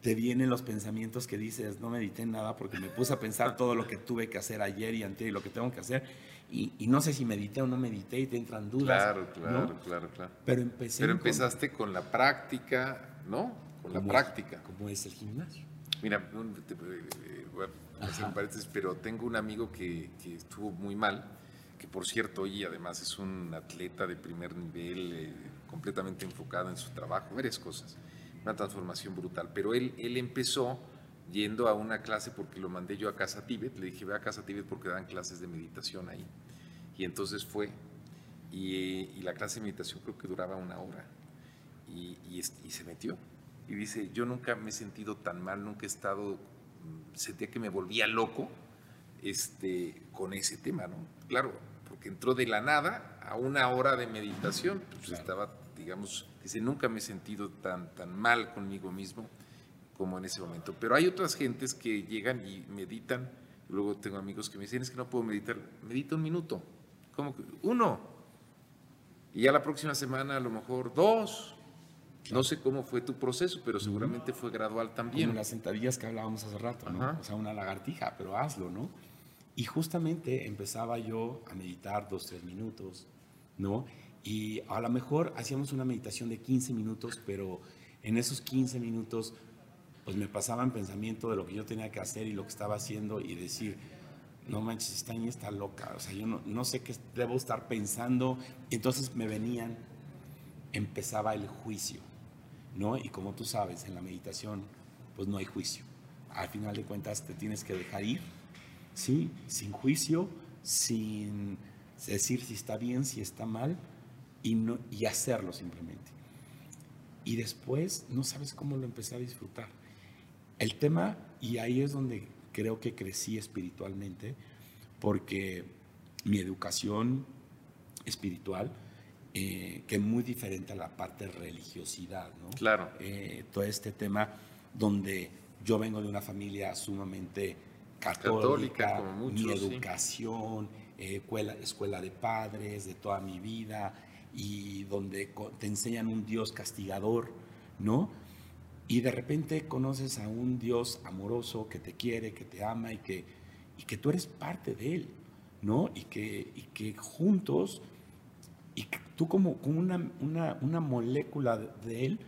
te vienen los pensamientos que dices, no medité nada porque me puse a pensar todo lo que tuve que hacer ayer y antes y lo que tengo que hacer. Y, y no sé si medité o no medité y te entran dudas. Claro, claro, claro, claro. Pero empecé Pero empezaste con la práctica, ¿no? Con la práctica. como es el gimnasio. Mira, te- eh, voy a hacer paréntesis, pero tengo un amigo que, que estuvo muy mal, que por cierto, hoy además es un atleta de primer nivel, eh, completamente enfocado en su trabajo, varias cosas, una transformación brutal. Pero él, él empezó yendo a una clase porque lo mandé yo a Casa Tíbet, le dije, ve a Casa Tíbet porque dan clases de meditación ahí. Y entonces fue, y, y la clase de meditación creo que duraba una hora, y, y y se metió. Y dice, yo nunca me he sentido tan mal, nunca he estado, mm, sentía que me volvía loco este, con ese tema, ¿no? Claro, porque entró de la nada a una hora de meditación, pues Claro. estaba, digamos, dice, nunca me he sentido tan, tan mal conmigo mismo como en ese momento. Pero hay otras gentes que llegan y meditan, luego tengo amigos que me dicen, es que no puedo meditar, medita un minuto, ¿cómo que? Uno. Y ya la próxima semana a lo mejor dos. No sé cómo fue tu proceso, pero seguramente fue gradual también. Como las sentadillas que hablábamos hace rato, ¿no? Ajá. O sea, una lagartija, pero hazlo, ¿no? Y justamente empezaba yo a meditar dos, tres minutos, ¿no? Y a lo mejor hacíamos una meditación de 15 minutos, pero en esos 15 minutos, pues me pasaba en pensamiento de lo que yo tenía que hacer y lo que estaba haciendo y decir, no manches, esta niña está loca, o sea, yo no, no sé qué debo estar pensando. Y entonces me venían, empezaba el juicio, ¿no? Y como tú sabes, en la meditación, pues no hay juicio. Al final de cuentas te tienes que dejar ir, ¿sí? Sin juicio, sin decir si está bien, si está mal, y, no, y hacerlo simplemente. Y después no sabes cómo lo empecé a disfrutar. El tema, y ahí es donde creo que crecí espiritualmente porque mi educación espiritual, eh, que es muy diferente a la parte religiosidad, ¿no? Claro. Eh, todo este tema donde yo vengo de una familia sumamente católica, mi educación, eh, escuela, escuela de padres de toda mi vida, y donde te enseñan un Dios castigador, ¿no? Y de repente conoces a un Dios amoroso que te quiere, que te ama y que, y que tú eres parte de Él, ¿no? Y que, y que juntos, y que tú como, como una, una, una, molécula de Él,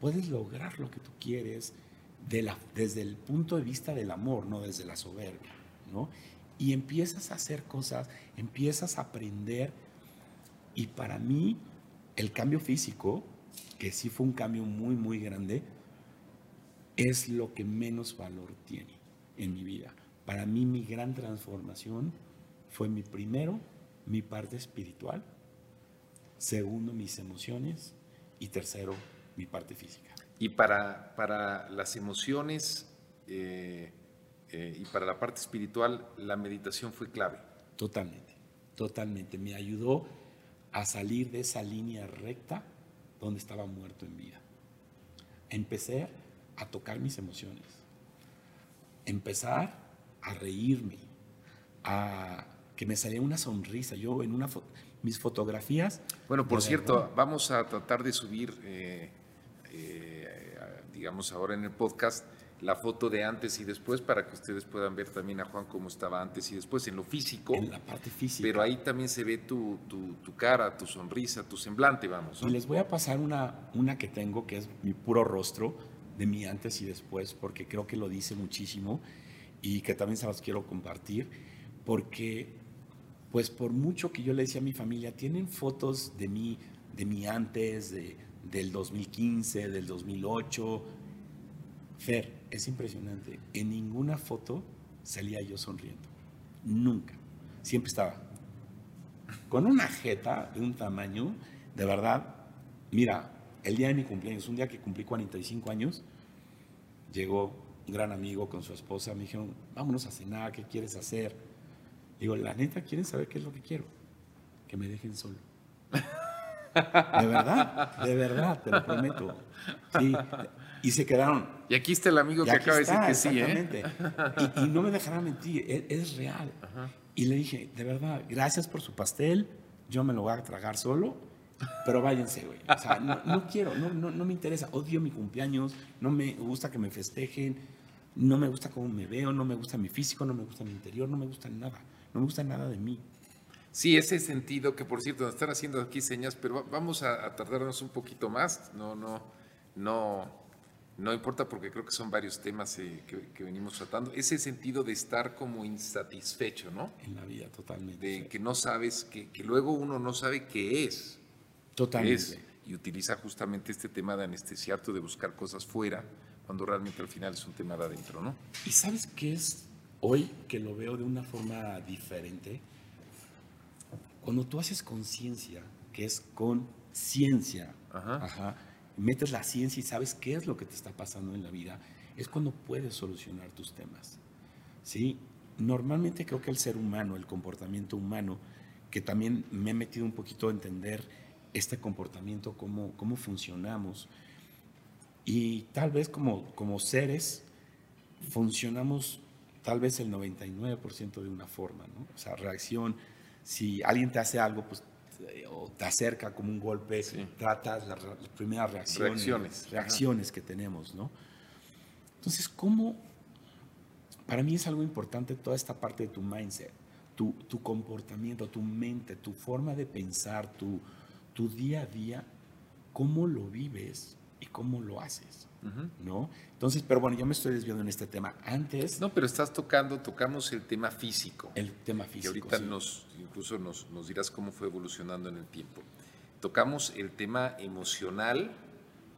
puedes lograr lo que tú quieres de la, desde el punto de vista del amor, no desde la soberbia, ¿no? Y empiezas a hacer cosas, empiezas a aprender, y para mí el cambio físico, que sí fue un cambio muy, muy grande, es lo que menos valor tiene en mi vida. Para mí mi gran transformación fue mi primero, mi parte espiritual, segundo, mis emociones y tercero, mi parte física. Y para, para las emociones eh, eh, y para la parte espiritual, la meditación fue clave. Totalmente, totalmente. Me ayudó a salir de esa línea recta donde estaba muerto en vida. Empecé a tocar mis emociones, empezar a reírme, a que me salía una sonrisa. Yo en una mis fotografías. Bueno, por cierto, vamos a tratar de subir, eh, eh, digamos ahora en el podcast, la foto de antes y después para que ustedes puedan ver también a Juan cómo estaba antes y después en lo físico. En la parte física. Pero ahí también se ve tu, tu, cara, tu sonrisa, tu semblante, vamos. Y les voy a pasar una, una que tengo que es mi puro rostro de mi antes y después, porque creo que lo dice muchísimo y que también se los quiero compartir, porque pues por mucho que yo le decía a mi familia, tienen fotos de mí, de mi antes, de, del 2015, del 2008. Fer, es impresionante, en ninguna foto salía yo sonriendo, nunca, siempre estaba con una jeta de un tamaño, de verdad, mira, el día de mi cumpleaños, un día que cumplí 45 años, llegó un gran amigo con su esposa, me dijeron, vámonos a cenar, ¿qué quieres hacer? Digo, la neta, ¿quieren saber qué es lo que quiero? Que me dejen solo. De verdad, de verdad, te lo prometo. y se quedaron. Y aquí está el amigo que acaba de decir que sí, ¿eh? Y, no me dejará mentir, e, es, real. Y le dije, de verdad, gracias por su pastel, yo me lo voy a tragar solo pero váyanse, güey. O sea, no, quiero, no, no, no, me interesa. Odio mi cumpleaños, no me gusta que me festejen, no me gusta cómo me veo, no me gusta mi físico, no me gusta mi interior, no me gusta nada. No me gusta nada de mí. Sí, ese sentido que por cierto nos están haciendo aquí señas, pero vamos a, tardarnos un poquito más. No, no, no, no importa porque creo que son varios temas eh, que, venimos tratando. Ese sentido de estar como insatisfecho, ¿no? En la vida, totalmente. De que no sabes, que, que luego uno no sabe qué es. Totalmente. y utiliza justamente este tema de anestesiarte, de buscar cosas fuera, cuando realmente al final es un tema de adentro, ¿no? ¿Y sabes qué es hoy que lo veo de una forma diferente? Cuando tú haces conciencia, que es conciencia, ajá. metes la ciencia y sabes qué es lo que te está pasando en la vida, es cuando puedes solucionar tus temas. ¿sí? Normalmente creo que el ser humano, el comportamiento humano, que también me he metido un poquito a entender este comportamiento, cómo, cómo funcionamos. Y tal vez como, como seres funcionamos tal vez el 99% de una forma, ¿no? O sea, reacción, si alguien te hace algo, pues o te acerca como un golpe, tratas las, primeras reacciones, reacciones, reacciones que tenemos, ¿no? Entonces, ¿cómo? Para mí es algo importante toda esta parte de tu mindset, tu, tu comportamiento, tu mente, tu forma de pensar, tu, tu día a día, cómo lo vives, ¿Y cómo lo haces? ¿No? Entonces, pero bueno, yo me estoy desviando en este tema. Antes... No, pero estás tocando, tocamos el tema físico. El tema físico. Y ahorita nos, incluso nos, nos dirás cómo fue evolucionando en el tiempo. Tocamos el tema emocional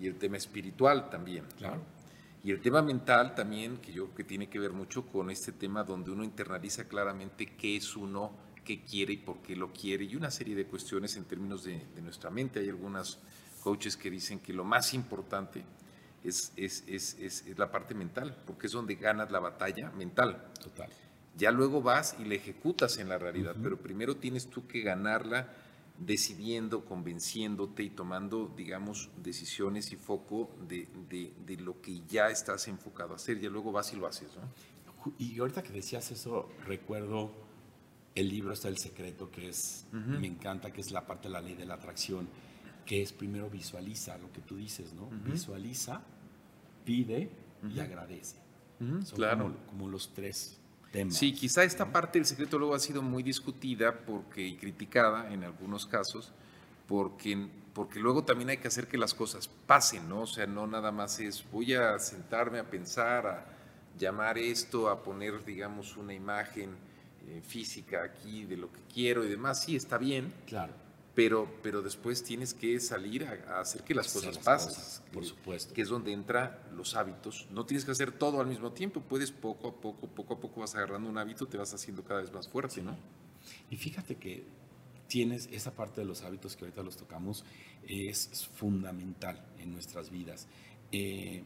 y el tema espiritual también. Claro. Y el tema mental también, que yo creo que tiene que ver mucho con este tema donde uno internaliza claramente qué es uno, qué quiere y por qué lo quiere, y una serie de cuestiones en términos de, nuestra mente. Hay algunas coaches que dicen que lo más importante es, es, es, es, la parte mental, porque es donde ganas la batalla mental. Total. Ya luego vas y la ejecutas en la realidad, pero primero tienes tú que ganarla decidiendo, convenciéndote y tomando, digamos, decisiones y foco de, de, lo que ya estás enfocado a hacer. Ya luego vas y lo haces, ¿no? Y ahorita que decías eso, recuerdo el libro está El Secreto, que es, me encanta, que es la parte de la ley de la atracción, que es primero visualiza lo que tú dices, ¿no? Visualiza, pide y agradece. Son claro. como, como los tres Sí, quizá esta parte del secreto luego ha sido muy discutida porque, y criticada en algunos casos, porque, porque luego también hay que hacer que las cosas pasen, ¿no? O sea, no nada más es voy a sentarme a pensar, a llamar esto, a poner, digamos, una imagen eh, física aquí de lo que quiero y demás. Sí, está bien. Claro pero, pero después tienes que salir a, hacer que las cosas pasen. por supuesto. Que es donde entran los hábitos. No tienes que hacer todo al mismo tiempo, puedes poco a poco, poco a poco vas agarrando un hábito, te vas haciendo cada vez más fuerte, ¿no? Y fíjate que tienes esa parte de los hábitos que ahorita los tocamos, es, fundamental en nuestras vidas. Eh,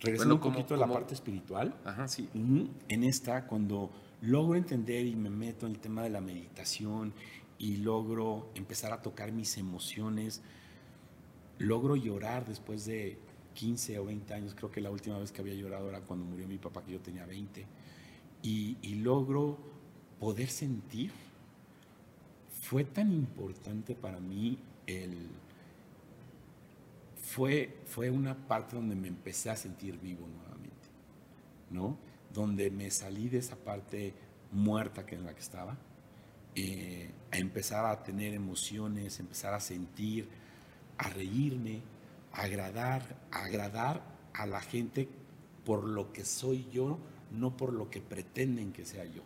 regresando un poquito a la parte espiritual, Ajá, sí. en esta, cuando logro entender y me meto en el tema de la meditación y logro empezar a tocar mis emociones, logro llorar después de 15 o 20 años, creo que la última vez que había llorado era cuando murió mi papá, que yo tenía 20, y, logro poder sentir, fue tan importante para mí el... Fue, fue una parte donde me empecé a sentir vivo nuevamente, ¿no? Donde me salí de esa parte muerta que en la que estaba eh, a empezar a tener emociones, empezar a sentir, a reírme, a agradar, a agradar a la gente por lo que soy yo, no por lo que pretenden que sea yo.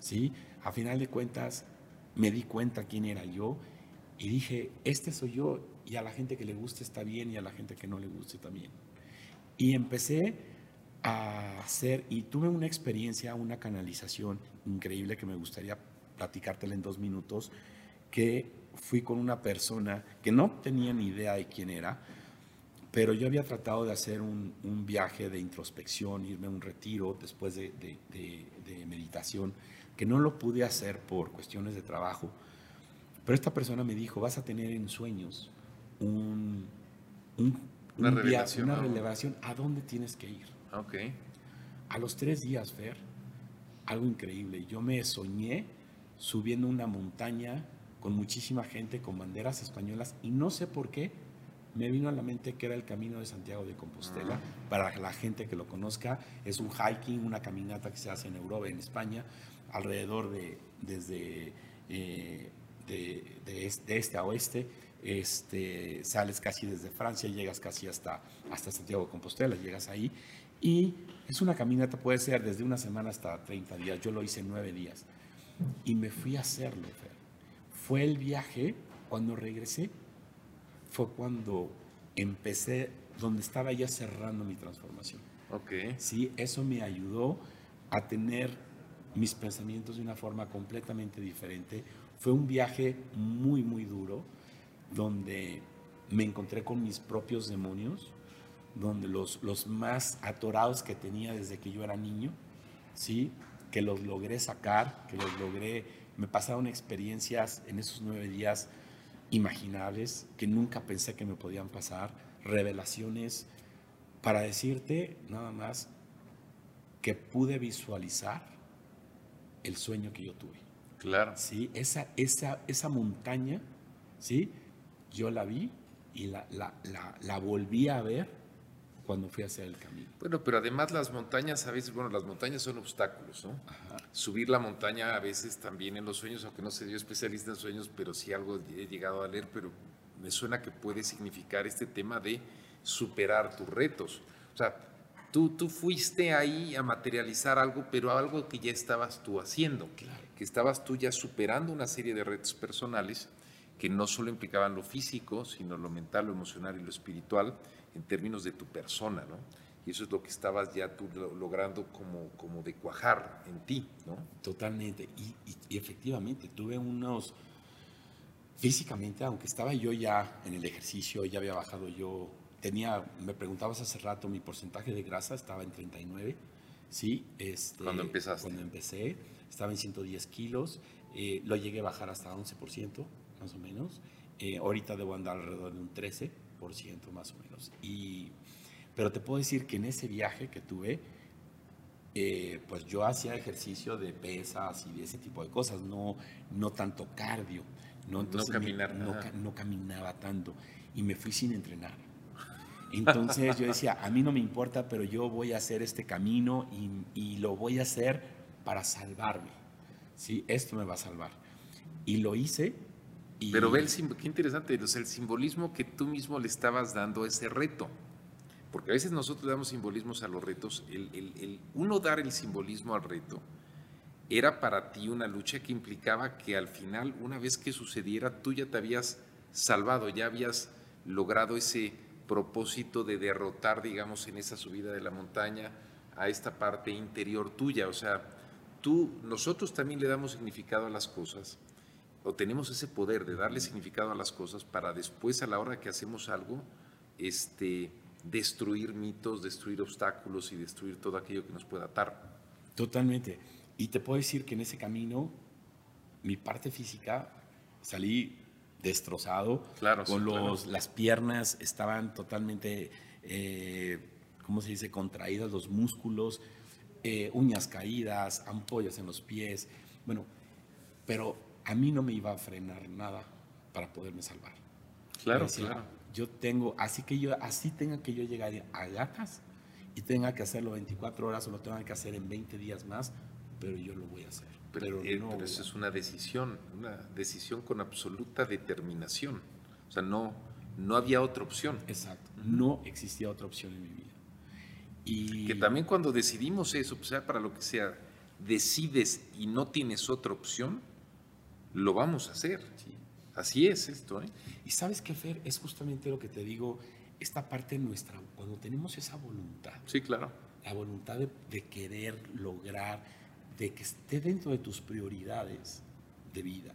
¿Sí? A final de cuentas, me di cuenta quién era yo y dije, este soy yo y a la gente que le guste está bien y a la gente que no le guste también. Y empecé a hacer, y tuve una experiencia, una canalización increíble que me gustaría platicártela en dos minutos, que fui con una persona que no tenía ni idea de quién era, pero yo había tratado de hacer un, viaje de introspección, irme a un retiro después de, meditación, que no lo pude hacer por cuestiones de trabajo. Pero esta persona me dijo, vas a tener en sueños un, una, revelación, una revelación a dónde tienes que ir. Okay. A los tres días, Fer, algo increíble. Yo me soñé subiendo una montaña con muchísima gente, con banderas españolas, y no sé por qué me vino a la mente que era el Camino de Santiago de Compostela. Ah. Para la gente que lo conozca, es un hiking, una caminata que se hace en Europa, en España, alrededor de, desde eh, de, este, a oeste. Este, sales casi desde Francia, llegas casi hasta, hasta Santiago de Compostela, llegas ahí. Y es una caminata, puede ser desde una semana hasta 30 días. Yo lo hice en nueve días y me fui a hacerlo. Fue el viaje, cuando regresé, fue cuando empecé, donde estaba ya cerrando mi transformación. Ok. Sí, eso me ayudó a tener mis pensamientos de una forma completamente diferente. Fue un viaje muy, muy duro, donde me encontré con mis propios demonios, donde los, los más atorados que tenía desde que yo era niño, ¿sí? Que los logré sacar, que los logré, me pasaron experiencias en esos nueve días imaginables que nunca pensé que me podían pasar, revelaciones, para decirte nada más que pude visualizar el sueño que yo tuve. Claro. Sí, esa, esa, esa montaña, ¿sí? Yo la vi y la, la, la, la volví a ver cuando fui hacia el camino. Bueno, pero además las montañas a veces, bueno, las montañas son obstáculos, ¿no? Subir la montaña a veces también en los sueños, aunque no sé yo especialista en sueños, pero sí algo he llegado a leer, pero me suena que puede significar este tema de superar tus retos. O sea, tú, tú fuiste ahí a materializar algo, pero algo que ya estabas tú haciendo, que estabas tú ya superando una serie de retos personales que no solo implicaban lo físico, sino lo mental, lo emocional y lo espiritual en términos de tu persona, ¿no? Y eso es lo que estabas ya tú logrando como, como de cuajar en ti, ¿no? Totalmente. Y, efectivamente, tuve unos, físicamente, aunque estaba yo ya en el ejercicio, ya había bajado yo, tenía, me preguntabas hace rato, mi porcentaje de grasa estaba en 39, ¿sí? Este, cuando empezaste. Cuando empecé, estaba en 110 kilos, eh, lo llegué a bajar hasta 11%, más o menos. Eh, ahorita debo andar alrededor de un 13% más o menos. Y pero te puedo decir que en ese viaje que tuve, eh, pues yo hacía ejercicio de pesas y de ese tipo de cosas, no, no tanto cardio. No, Entonces no, caminar, no, caminaba tanto y me fui sin entrenar. Entonces yo decía, a mí no me importa, pero yo voy a hacer este camino y, y lo voy a hacer para salvarme. ¿sí? Esto me va a salvar. Y lo hice. Y... Pero ve, el, qué interesante, el simbolismo que tú mismo le estabas dando a ese reto porque a veces nosotros damos simbolismos a los retos, el, uno dar el simbolismo al reto era para ti una lucha que implicaba que al final, una vez que sucediera, tú ya te habías salvado, ya habías logrado ese propósito de derrotar, digamos, en esa subida de la montaña a esta parte interior tuya. O sea, tú, nosotros también le damos significado a las cosas, o tenemos ese poder de darle significado a las cosas para después, a la hora que hacemos algo, este, destruir mitos, destruir obstáculos y destruir todo aquello que nos pueda atar. Totalmente. Y te puedo decir que en ese camino, mi parte física, salí destrozado, claro, con los, las piernas estaban totalmente, eh, ¿cómo se dice?, contraídas, los músculos, eh, uñas caídas, ampollas en los pies, bueno, pero a mí no me iba a frenar nada para poderme salvar. Claro, claro yo tengo, así que yo, así tenga que yo llegar a gatas y tenga que hacerlo 24 horas o lo tenga que hacer en 20 días más, pero yo lo voy a hacer. Pero, eh, no eso es una decisión, una decisión con absoluta determinación. O sea, no, no había otra opción. Exacto, no existía otra opción en mi vida. Y que también cuando decidimos eso, pues sea para lo que sea, decides y no tienes otra opción, lo vamos a hacer. Sí. Así es esto. ¿eh? Y sabes qué, Fer, es justamente lo que te digo, esta parte nuestra, cuando tenemos esa voluntad. Sí, claro. La voluntad de, querer lograr, de que esté dentro de tus prioridades de vida.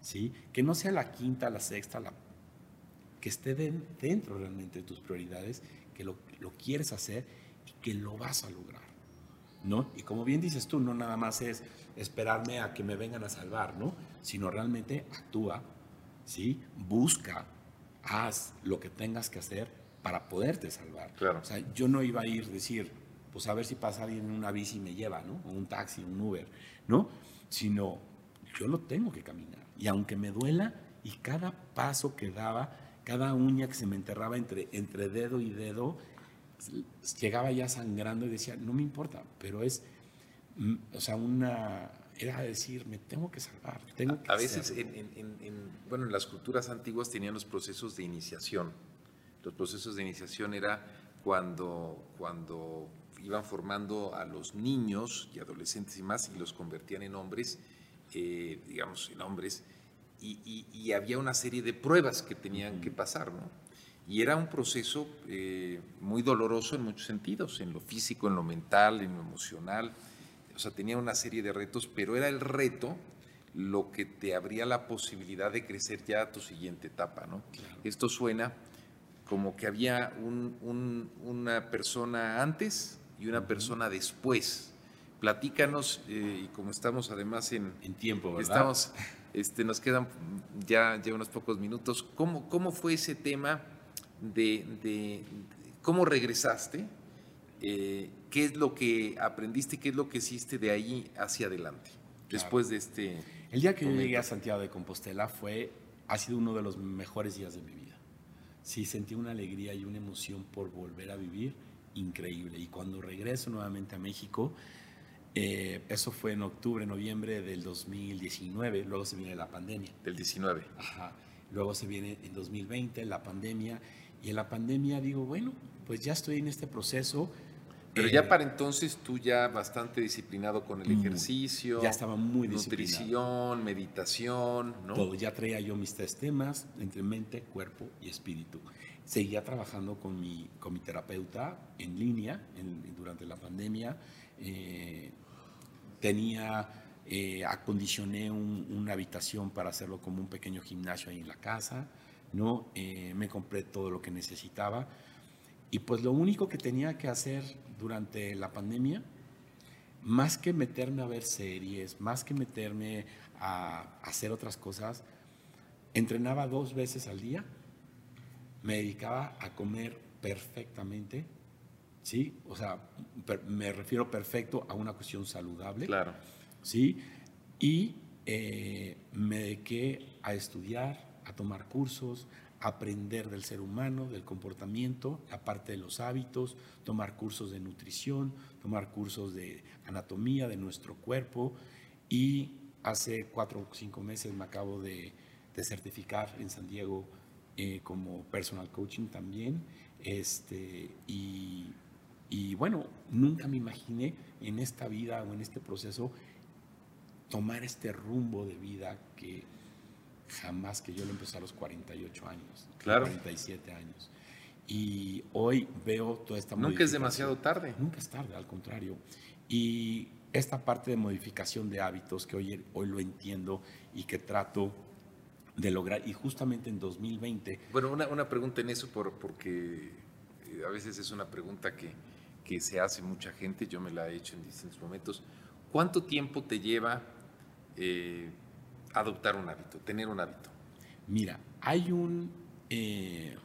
¿sí? Que no sea la quinta, la sexta, la, que esté dentro realmente de tus prioridades, que lo, lo quieres hacer y que lo vas a lograr. ¿No? Y como bien dices tú, no nada más es esperarme a que me vengan a salvar, ¿no? Sino realmente actúa, ¿sí? Busca, haz lo que tengas que hacer para poderte salvar. Claro. O sea, yo no iba a ir a decir, pues a ver si pasa alguien en una bici y me lleva, ¿no? O un taxi, un Uber, ¿no? Sino, yo lo tengo que caminar. Y aunque me duela, y cada paso que daba, cada uña que se me enterraba entre, entre dedo y dedo, llegaba ya sangrando y decía, no me importa, pero es, mm, o sea, una, era decir, me tengo que salvar. Tengo a veces, en, bueno, en las culturas antiguas tenían los procesos de iniciación. Los procesos de iniciación era cuando, cuando iban formando a los niños y adolescentes y más y los convertían en hombres, eh, digamos, en hombres, y, había una serie de pruebas que tenían que pasar, ¿no? Y era un proceso eh, muy doloroso en muchos sentidos, en lo físico, en lo mental, en lo emocional o sea, tenía una serie de retos, pero era el reto lo que te abría la posibilidad de crecer ya a tu siguiente etapa, ¿no? Esto suena como que había una persona antes y una persona después. Platícanos, eh, y como estamos además en, en tiempo, ¿verdad? Estamos, este, nos quedan ya, ya unos pocos minutos. ¿Cómo, cómo fue ese tema de, de cómo regresaste? Eh, ¿qué es lo que aprendiste, qué es lo que hiciste de ahí hacia adelante, después de este... El día que yo llegué a Santiago de Compostela fue, ha sido uno de los mejores días de mi vida. Sí, sentí una alegría y una emoción por volver a vivir increíble. Y cuando regreso nuevamente a México, eh, eso fue en octubre, noviembre del 2019, luego se viene la pandemia. Del 19. Ajá. Luego se viene en 2020 la pandemia Y en la pandemia digo, bueno, pues ya estoy en este proceso. Pero ya eh, para entonces tú ya bastante disciplinado con el ejercicio. Ya estaba muy disciplinado. Nutrición, meditación, ¿no? Todo, ya traía yo mis tres temas, entre mente, cuerpo y espíritu. Seguía trabajando con mi, con mi terapeuta en línea durante la pandemia. Eh, tenía, eh, acondicioné una habitación para hacerlo como un pequeño gimnasio ahí en la casa, ¿no? Eh, me compré todo lo que necesitaba. Y pues lo único que tenía que hacer durante la pandemia, más que meterme a ver series, más que meterme a hacer otras cosas, entrenaba dos veces al día, me dedicaba a comer perfectamente, ¿sí? O sea, me refiero perfecto a una cuestión saludable. Claro. ¿Sí? Y eh, me dediqué a estudiar, a tomar cursos, a aprender del ser humano, del comportamiento, aparte de los hábitos, tomar cursos de nutrición, tomar cursos de anatomía de nuestro cuerpo y hace cuatro o cinco meses me acabo de, certificar en San Diego eh, como personal coaching también. Este, y y bueno, nunca me imaginé en esta vida o en este proceso tomar este rumbo de vida que jamás que yo lo empecé a los 48 años, claro. 47 años. Y hoy veo toda esta Nunca es demasiado tarde. Nunca es tarde, al contrario. Y esta parte de modificación de hábitos que hoy, hoy lo entiendo y que trato de lograr, y justamente en 2020... Bueno, una, una pregunta en eso, por, porque eh, a veces es una pregunta que, que se hace mucha gente, yo me la he hecho en distintos momentos. ¿Cuánto tiempo te lleva eh, adoptar un hábito, tener un hábito? Mira, hay un, eh,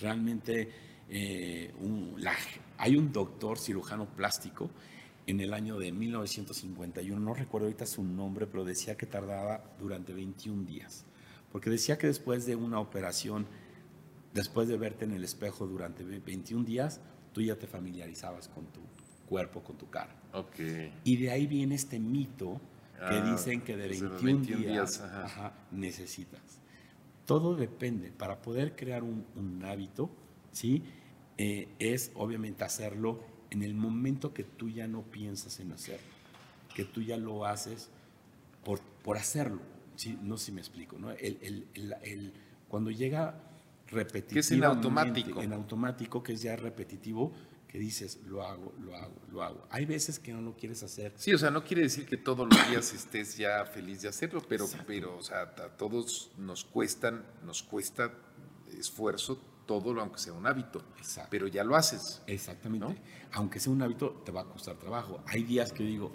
realmente, eh, un, hay un doctor cirujano plástico en el año de 1951, no recuerdo ahorita su nombre, pero decía que tardaba durante 21 días, porque decía que después de una operación, después de verte en el espejo durante 21 días, tú ya te familiarizabas con tu cuerpo, con tu cara. Okay. Y de ahí viene este mito que ah, dicen que de 21, días, necesitas. Todo depende. Para poder crear un, hábito, ¿sí? Eh, es obviamente hacerlo en el momento que tú ya no piensas en hacerlo, que tú ya lo haces por, por hacerlo. ¿sí? No sé si me explico. ¿no? El, el, el, cuando llega repetitivo. Que es en automático. En automático, que es ya repetitivo, que dices, lo hago, lo hago, lo hago. Hay veces que no lo quieres hacer. Sí, o sea, no quiere decir que todos los días estés ya feliz de hacerlo, pero, pero o sea, a todos nos cuestan, nos cuesta esfuerzo todo, lo aunque sea un hábito. Exacto. Pero ya lo haces. Exactamente. Aunque sea un hábito, te va a costar trabajo. Hay días que digo,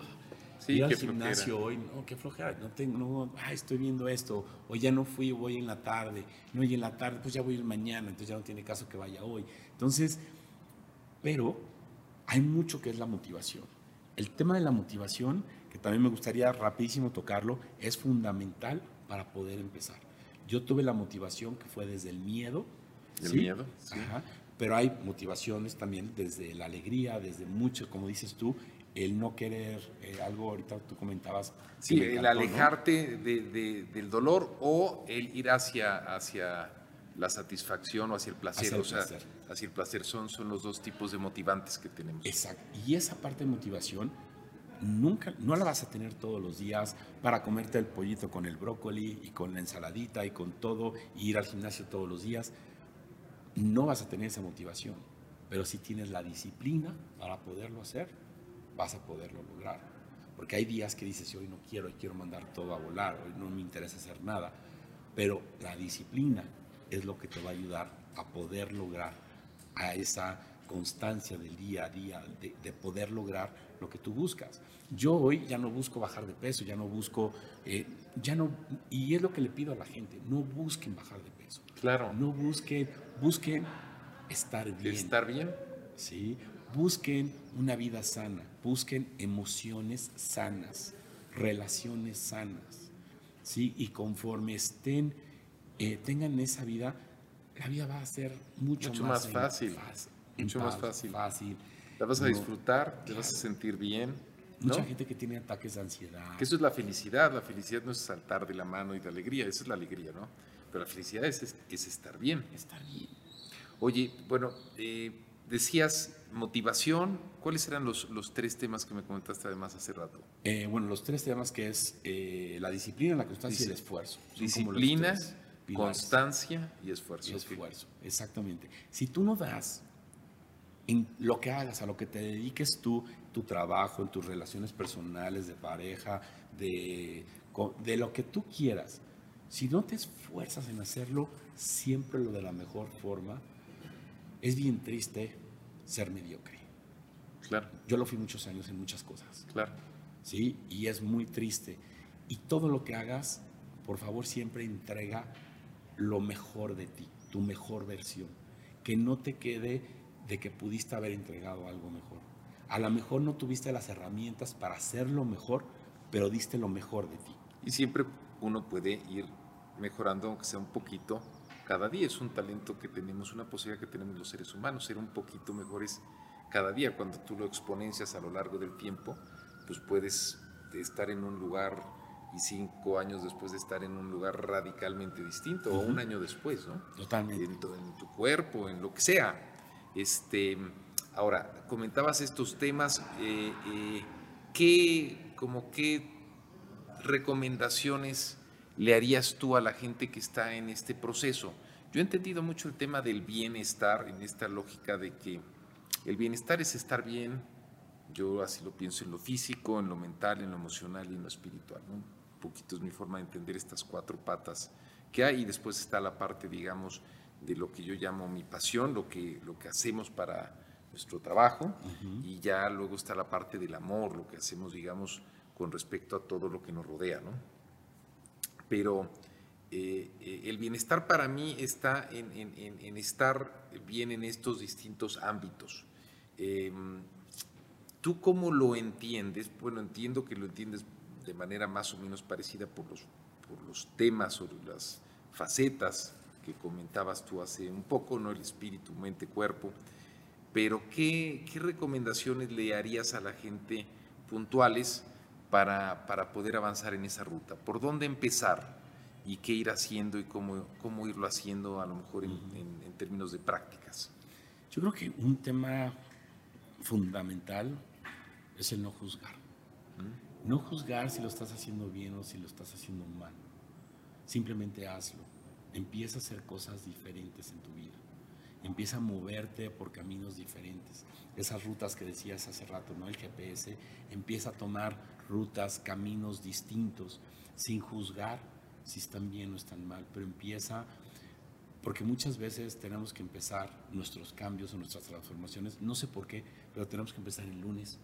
Sí, al gimnasio hoy, no, qué flojera, no tengo, no, ah, estoy viendo esto, o ya no fui, voy en la tarde, no, y en la tarde, pues ya voy a ir mañana, entonces ya no tiene caso que vaya hoy. Entonces, pero hay mucho que es la motivación. El tema de la motivación, que también me gustaría rapidísimo tocarlo, es fundamental para poder empezar. Yo tuve la motivación que fue desde el miedo. El miedo, sí. pero hay motivaciones también desde la alegría, desde mucho, como dices tú, el no querer eh, algo, ahorita tú comentabas. Sí, el alejarte del dolor o el ir hacia, hacia la satisfacción o hacia el placer. Hacia el o sea, placer. hacia el placer son, son los dos tipos de motivantes que tenemos. Exacto. Y esa parte de motivación nunca, no la vas a tener todos los días para comerte el pollito con el brócoli y con la ensaladita y con todo, y ir al gimnasio todos los días. No vas a tener esa motivación, pero si tienes la disciplina para poderlo hacer, vas a poderlo lograr. Porque hay días que dices, hoy no quiero, hoy quiero mandar todo a volar, hoy no me interesa hacer nada. Pero la disciplina es lo que te va a ayudar a poder lograr a esa constancia del día a día, de, poder lograr lo que tú buscas. Yo hoy ya no busco bajar de peso, ya no busco, eh, ya no, y es lo que le pido a la gente, no busquen bajar de peso. Claro. No busquen, busquen estar bien. Estar bien. Sí, busquen una vida sana, busquen emociones sanas, relaciones sanas, ¿sí? Y conforme estén, eh, tengan esa vida, la vida va a ser mucho, más, fácil. mucho más fácil. fácil. La vas a disfrutar, te vas a sentir bien. Mucha gente que tiene ataques de ansiedad. Que eso es la felicidad. La felicidad no es saltar de la mano y de alegría, esa es la alegría, ¿no? Pero la felicidad es, es, estar bien. Estar bien. Oye, bueno, eh, decías motivación, ¿cuáles eran los, los, tres temas que me comentaste además hace rato? Eh, bueno, los tres temas que es eh, la disciplina, la constancia y el esfuerzo. disciplina, constancia y esfuerzo. Y esfuerzo, exactamente. Si tú no das en lo que hagas, a lo que te dediques tú, tu trabajo, en tus relaciones personales, de pareja, de, de lo que tú quieras, si no te esfuerzas en hacerlo siempre lo de la mejor forma, es bien triste ser mediocre. Claro. Yo lo fui muchos años en muchas cosas. Claro. Sí, y es muy triste. Y todo lo que hagas, por favor, siempre entrega lo mejor de ti, tu mejor versión. Que no te quede de que pudiste haber entregado algo mejor. A lo mejor no tuviste las herramientas para hacerlo mejor, pero diste lo mejor de ti. Y siempre uno puede ir mejorando, aunque sea un poquito, cada día. Es un talento que tenemos, una posibilidad que tenemos los seres humanos, ser un poquito mejores cada día. Cuando tú lo exponencias a lo largo del tiempo, pues puedes estar en un lugar y cinco años después de estar en un lugar radicalmente distinto, o un año después, ¿no? Totalmente. En, tu cuerpo, en lo que sea. Este, ahora, comentabas estos temas, eh, eh, ¿qué, como qué recomendaciones le harías tú a la gente que está en este proceso? Yo he entendido mucho el tema del bienestar, en esta lógica de que el bienestar es estar bien, yo así lo pienso en lo físico, en lo mental, en lo emocional y en lo espiritual. Un poquito es mi forma de entender estas cuatro patas que hay y después está la parte, digamos, de lo que yo llamo mi pasión, lo que, lo que hacemos para nuestro trabajo y ya luego está la parte del amor, lo que hacemos, digamos, con respecto a todo lo que nos rodea, ¿no? pero eh, eh, el bienestar para mí está en, estar bien en estos distintos ámbitos. Em, ¿Tú cómo lo entiendes? Bueno, entiendo que lo entiendes de manera más o menos parecida por los, por los temas o las facetas que comentabas tú hace un poco, ¿no? El espíritu, mente, cuerpo. Pero ¿qué, qué recomendaciones le harías a la gente puntuales? para, para, poder avanzar en esa ruta? ¿Por dónde empezar y qué ir haciendo y cómo, cómo irlo haciendo a lo mejor en, en, términos de prácticas? Yo creo que un tema fundamental es el no juzgar. No juzgar si lo estás haciendo bien o si lo estás haciendo mal. Simplemente hazlo. Empieza a hacer cosas diferentes en tu vida. Empieza a moverte por caminos diferentes. Esas rutas que decías hace rato, ¿no? El GPS empieza a tomar rutas, caminos distintos, sin juzgar si están bien o están mal, pero empieza, porque muchas veces tenemos que empezar nuestros cambios o nuestras transformaciones, no sé por qué, pero tenemos que empezar el lunes,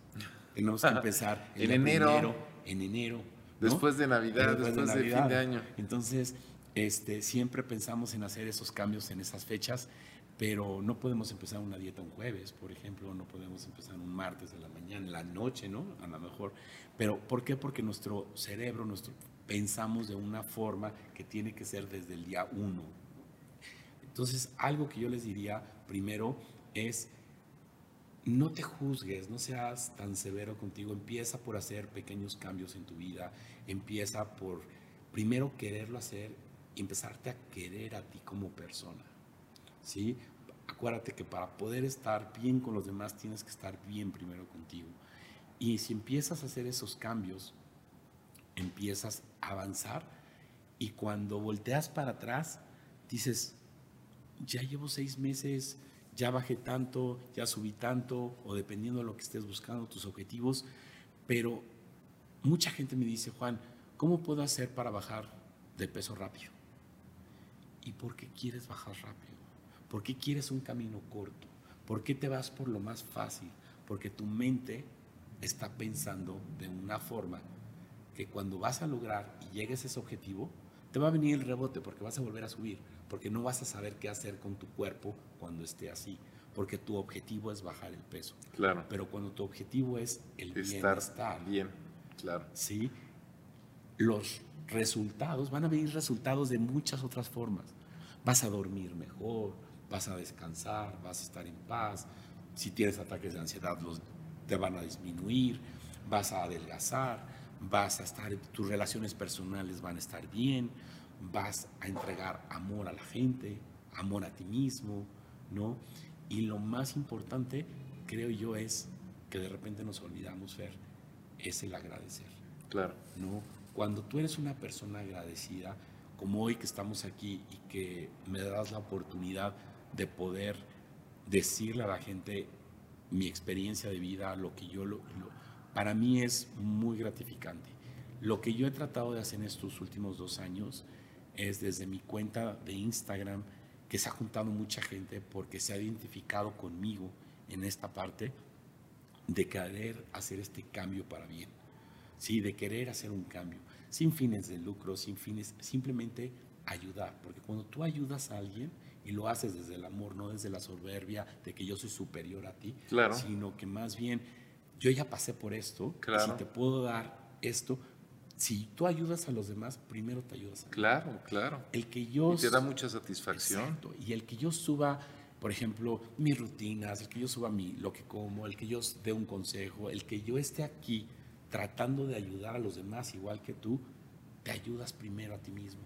tenemos que empezar en enero, en enero. Después de Navidad, después, de, fin de año. Entonces, este, siempre pensamos en hacer esos cambios en esas fechas pero no podemos empezar una dieta un jueves, por ejemplo, no podemos empezar un martes de la mañana, en la noche, ¿no? A lo mejor. Pero ¿por qué? Porque nuestro cerebro, nuestro, pensamos de una forma que tiene que ser desde el día uno. Entonces, algo que yo les diría primero es, no te juzgues, no seas tan severo contigo, empieza por hacer pequeños cambios en tu vida, empieza por primero quererlo hacer y empezarte a querer a ti como persona. ¿sí? Acuérdate que para poder estar bien con los demás tienes que estar bien primero contigo. Y si empiezas a hacer esos cambios, empiezas a avanzar y cuando volteas para atrás, dices, ya llevo seis meses, ya bajé tanto, ya subí tanto, o dependiendo de lo que estés buscando, tus objetivos, pero mucha gente me dice, Juan, ¿cómo puedo hacer para bajar de peso rápido? ¿Y por qué quieres bajar rápido? ¿Por qué quieres un camino corto? ¿Por qué te vas por lo más fácil? Porque tu mente está pensando de una forma que cuando vas a lograr y llegues a ese objetivo, te va a venir el rebote porque vas a volver a subir, porque no vas a saber qué hacer con tu cuerpo cuando esté así, porque tu objetivo es bajar el peso. Claro. Pero cuando tu objetivo es el Estar bienestar. Bien, claro. Sí. Los resultados van a venir resultados de muchas otras formas. Vas a dormir mejor, vas a descansar, vas a estar en paz. Si tienes ataques de ansiedad, los, te van a disminuir, vas a adelgazar, vas a estar, tus relaciones personales van a estar bien, vas a entregar amor a la gente, amor a ti mismo, ¿no? Y lo más importante, creo yo, es que de repente nos olvidamos, Fer, es el agradecer. Claro. ¿no? Cuando tú eres una persona agradecida, como hoy que estamos aquí y que me das la oportunidad de poder decirle a la gente mi experiencia de vida, lo que yo lo, para mí es muy gratificante. Lo que yo he tratado de hacer en estos últimos dos años es desde mi cuenta de Instagram, que se ha juntado mucha gente porque se ha identificado conmigo en esta parte de querer hacer este cambio para bien, ¿sí? de querer hacer un cambio, sin fines de lucro, sin fines, simplemente ayudar, porque cuando tú ayudas a alguien y lo haces desde el amor, no desde la soberbia de que yo soy superior a ti, claro. sino que más bien yo ya pasé por esto, claro. si te puedo dar esto, si tú ayudas a los demás, primero te ayudas a mí. Claro, claro. El que yo... Y te da mucha satisfacción. Exacto. Y el que yo suba, por ejemplo, mis rutinas, el que yo suba mi, lo que como, el que yo dé un consejo, el que yo esté aquí tratando de ayudar a los demás igual que tú, te ayudas primero a ti mismo.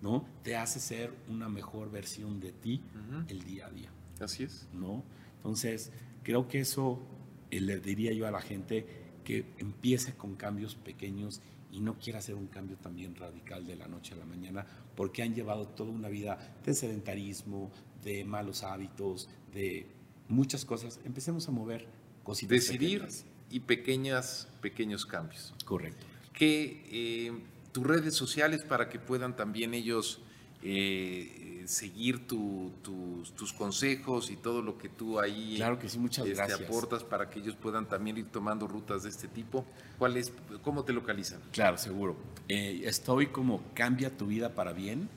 ¿No? Te hace ser una mejor versión de ti uh -huh. el día a día. Así es. ¿No? Entonces, creo que eso eh, le diría yo a la gente que empiece con cambios pequeños y no quiera hacer un cambio también radical de la noche a la mañana, porque han llevado toda una vida de sedentarismo, de malos hábitos, de muchas cosas. Empecemos a mover cositas. Decidir pequeñas. y pequeñas, pequeños cambios. Correcto. Que eh, tus redes sociales para que puedan también ellos eh, seguir tu, tu, tus consejos y todo lo que tú ahí claro que sí, muchas este, gracias. aportas para que ellos puedan también ir tomando rutas de este tipo. ¿Cuál es, ¿Cómo te localizan? Claro, seguro. Eh, estoy como Cambia tu vida para bien,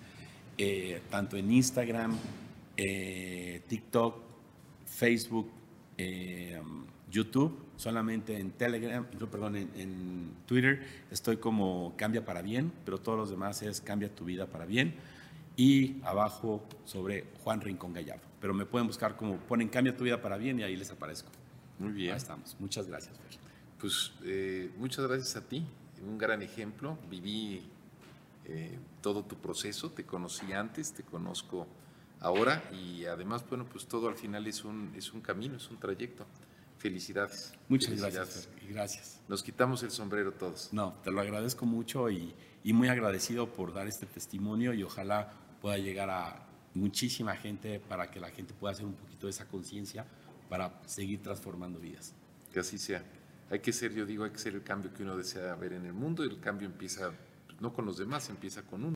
eh, tanto en Instagram, eh, TikTok, Facebook, YouTube, solamente en Telegram, no, perdón, en, en Twitter estoy como Cambia para bien, pero todos los demás es Cambia tu vida para bien y abajo sobre Juan Rincón Gallardo. Pero me pueden buscar como ponen Cambia tu vida para bien y ahí les aparezco. Muy bien. Ahí estamos. Muchas gracias. Fer. Pues eh, muchas gracias a ti. Un gran ejemplo. Viví eh, todo tu proceso. Te conocí antes, te conozco ahora y además, bueno, pues todo al final es un, es un camino, es un trayecto. Felicidades. Muchas Felicidades. gracias. Fer, y gracias. Nos quitamos el sombrero todos. No, te lo agradezco mucho y, y muy agradecido por dar este testimonio y ojalá pueda llegar a muchísima gente para que la gente pueda hacer un poquito de esa conciencia para seguir transformando vidas. Que así sea. Hay que ser, yo digo, hay que ser el cambio que uno desea ver en el mundo y el cambio empieza no con los demás, empieza con uno.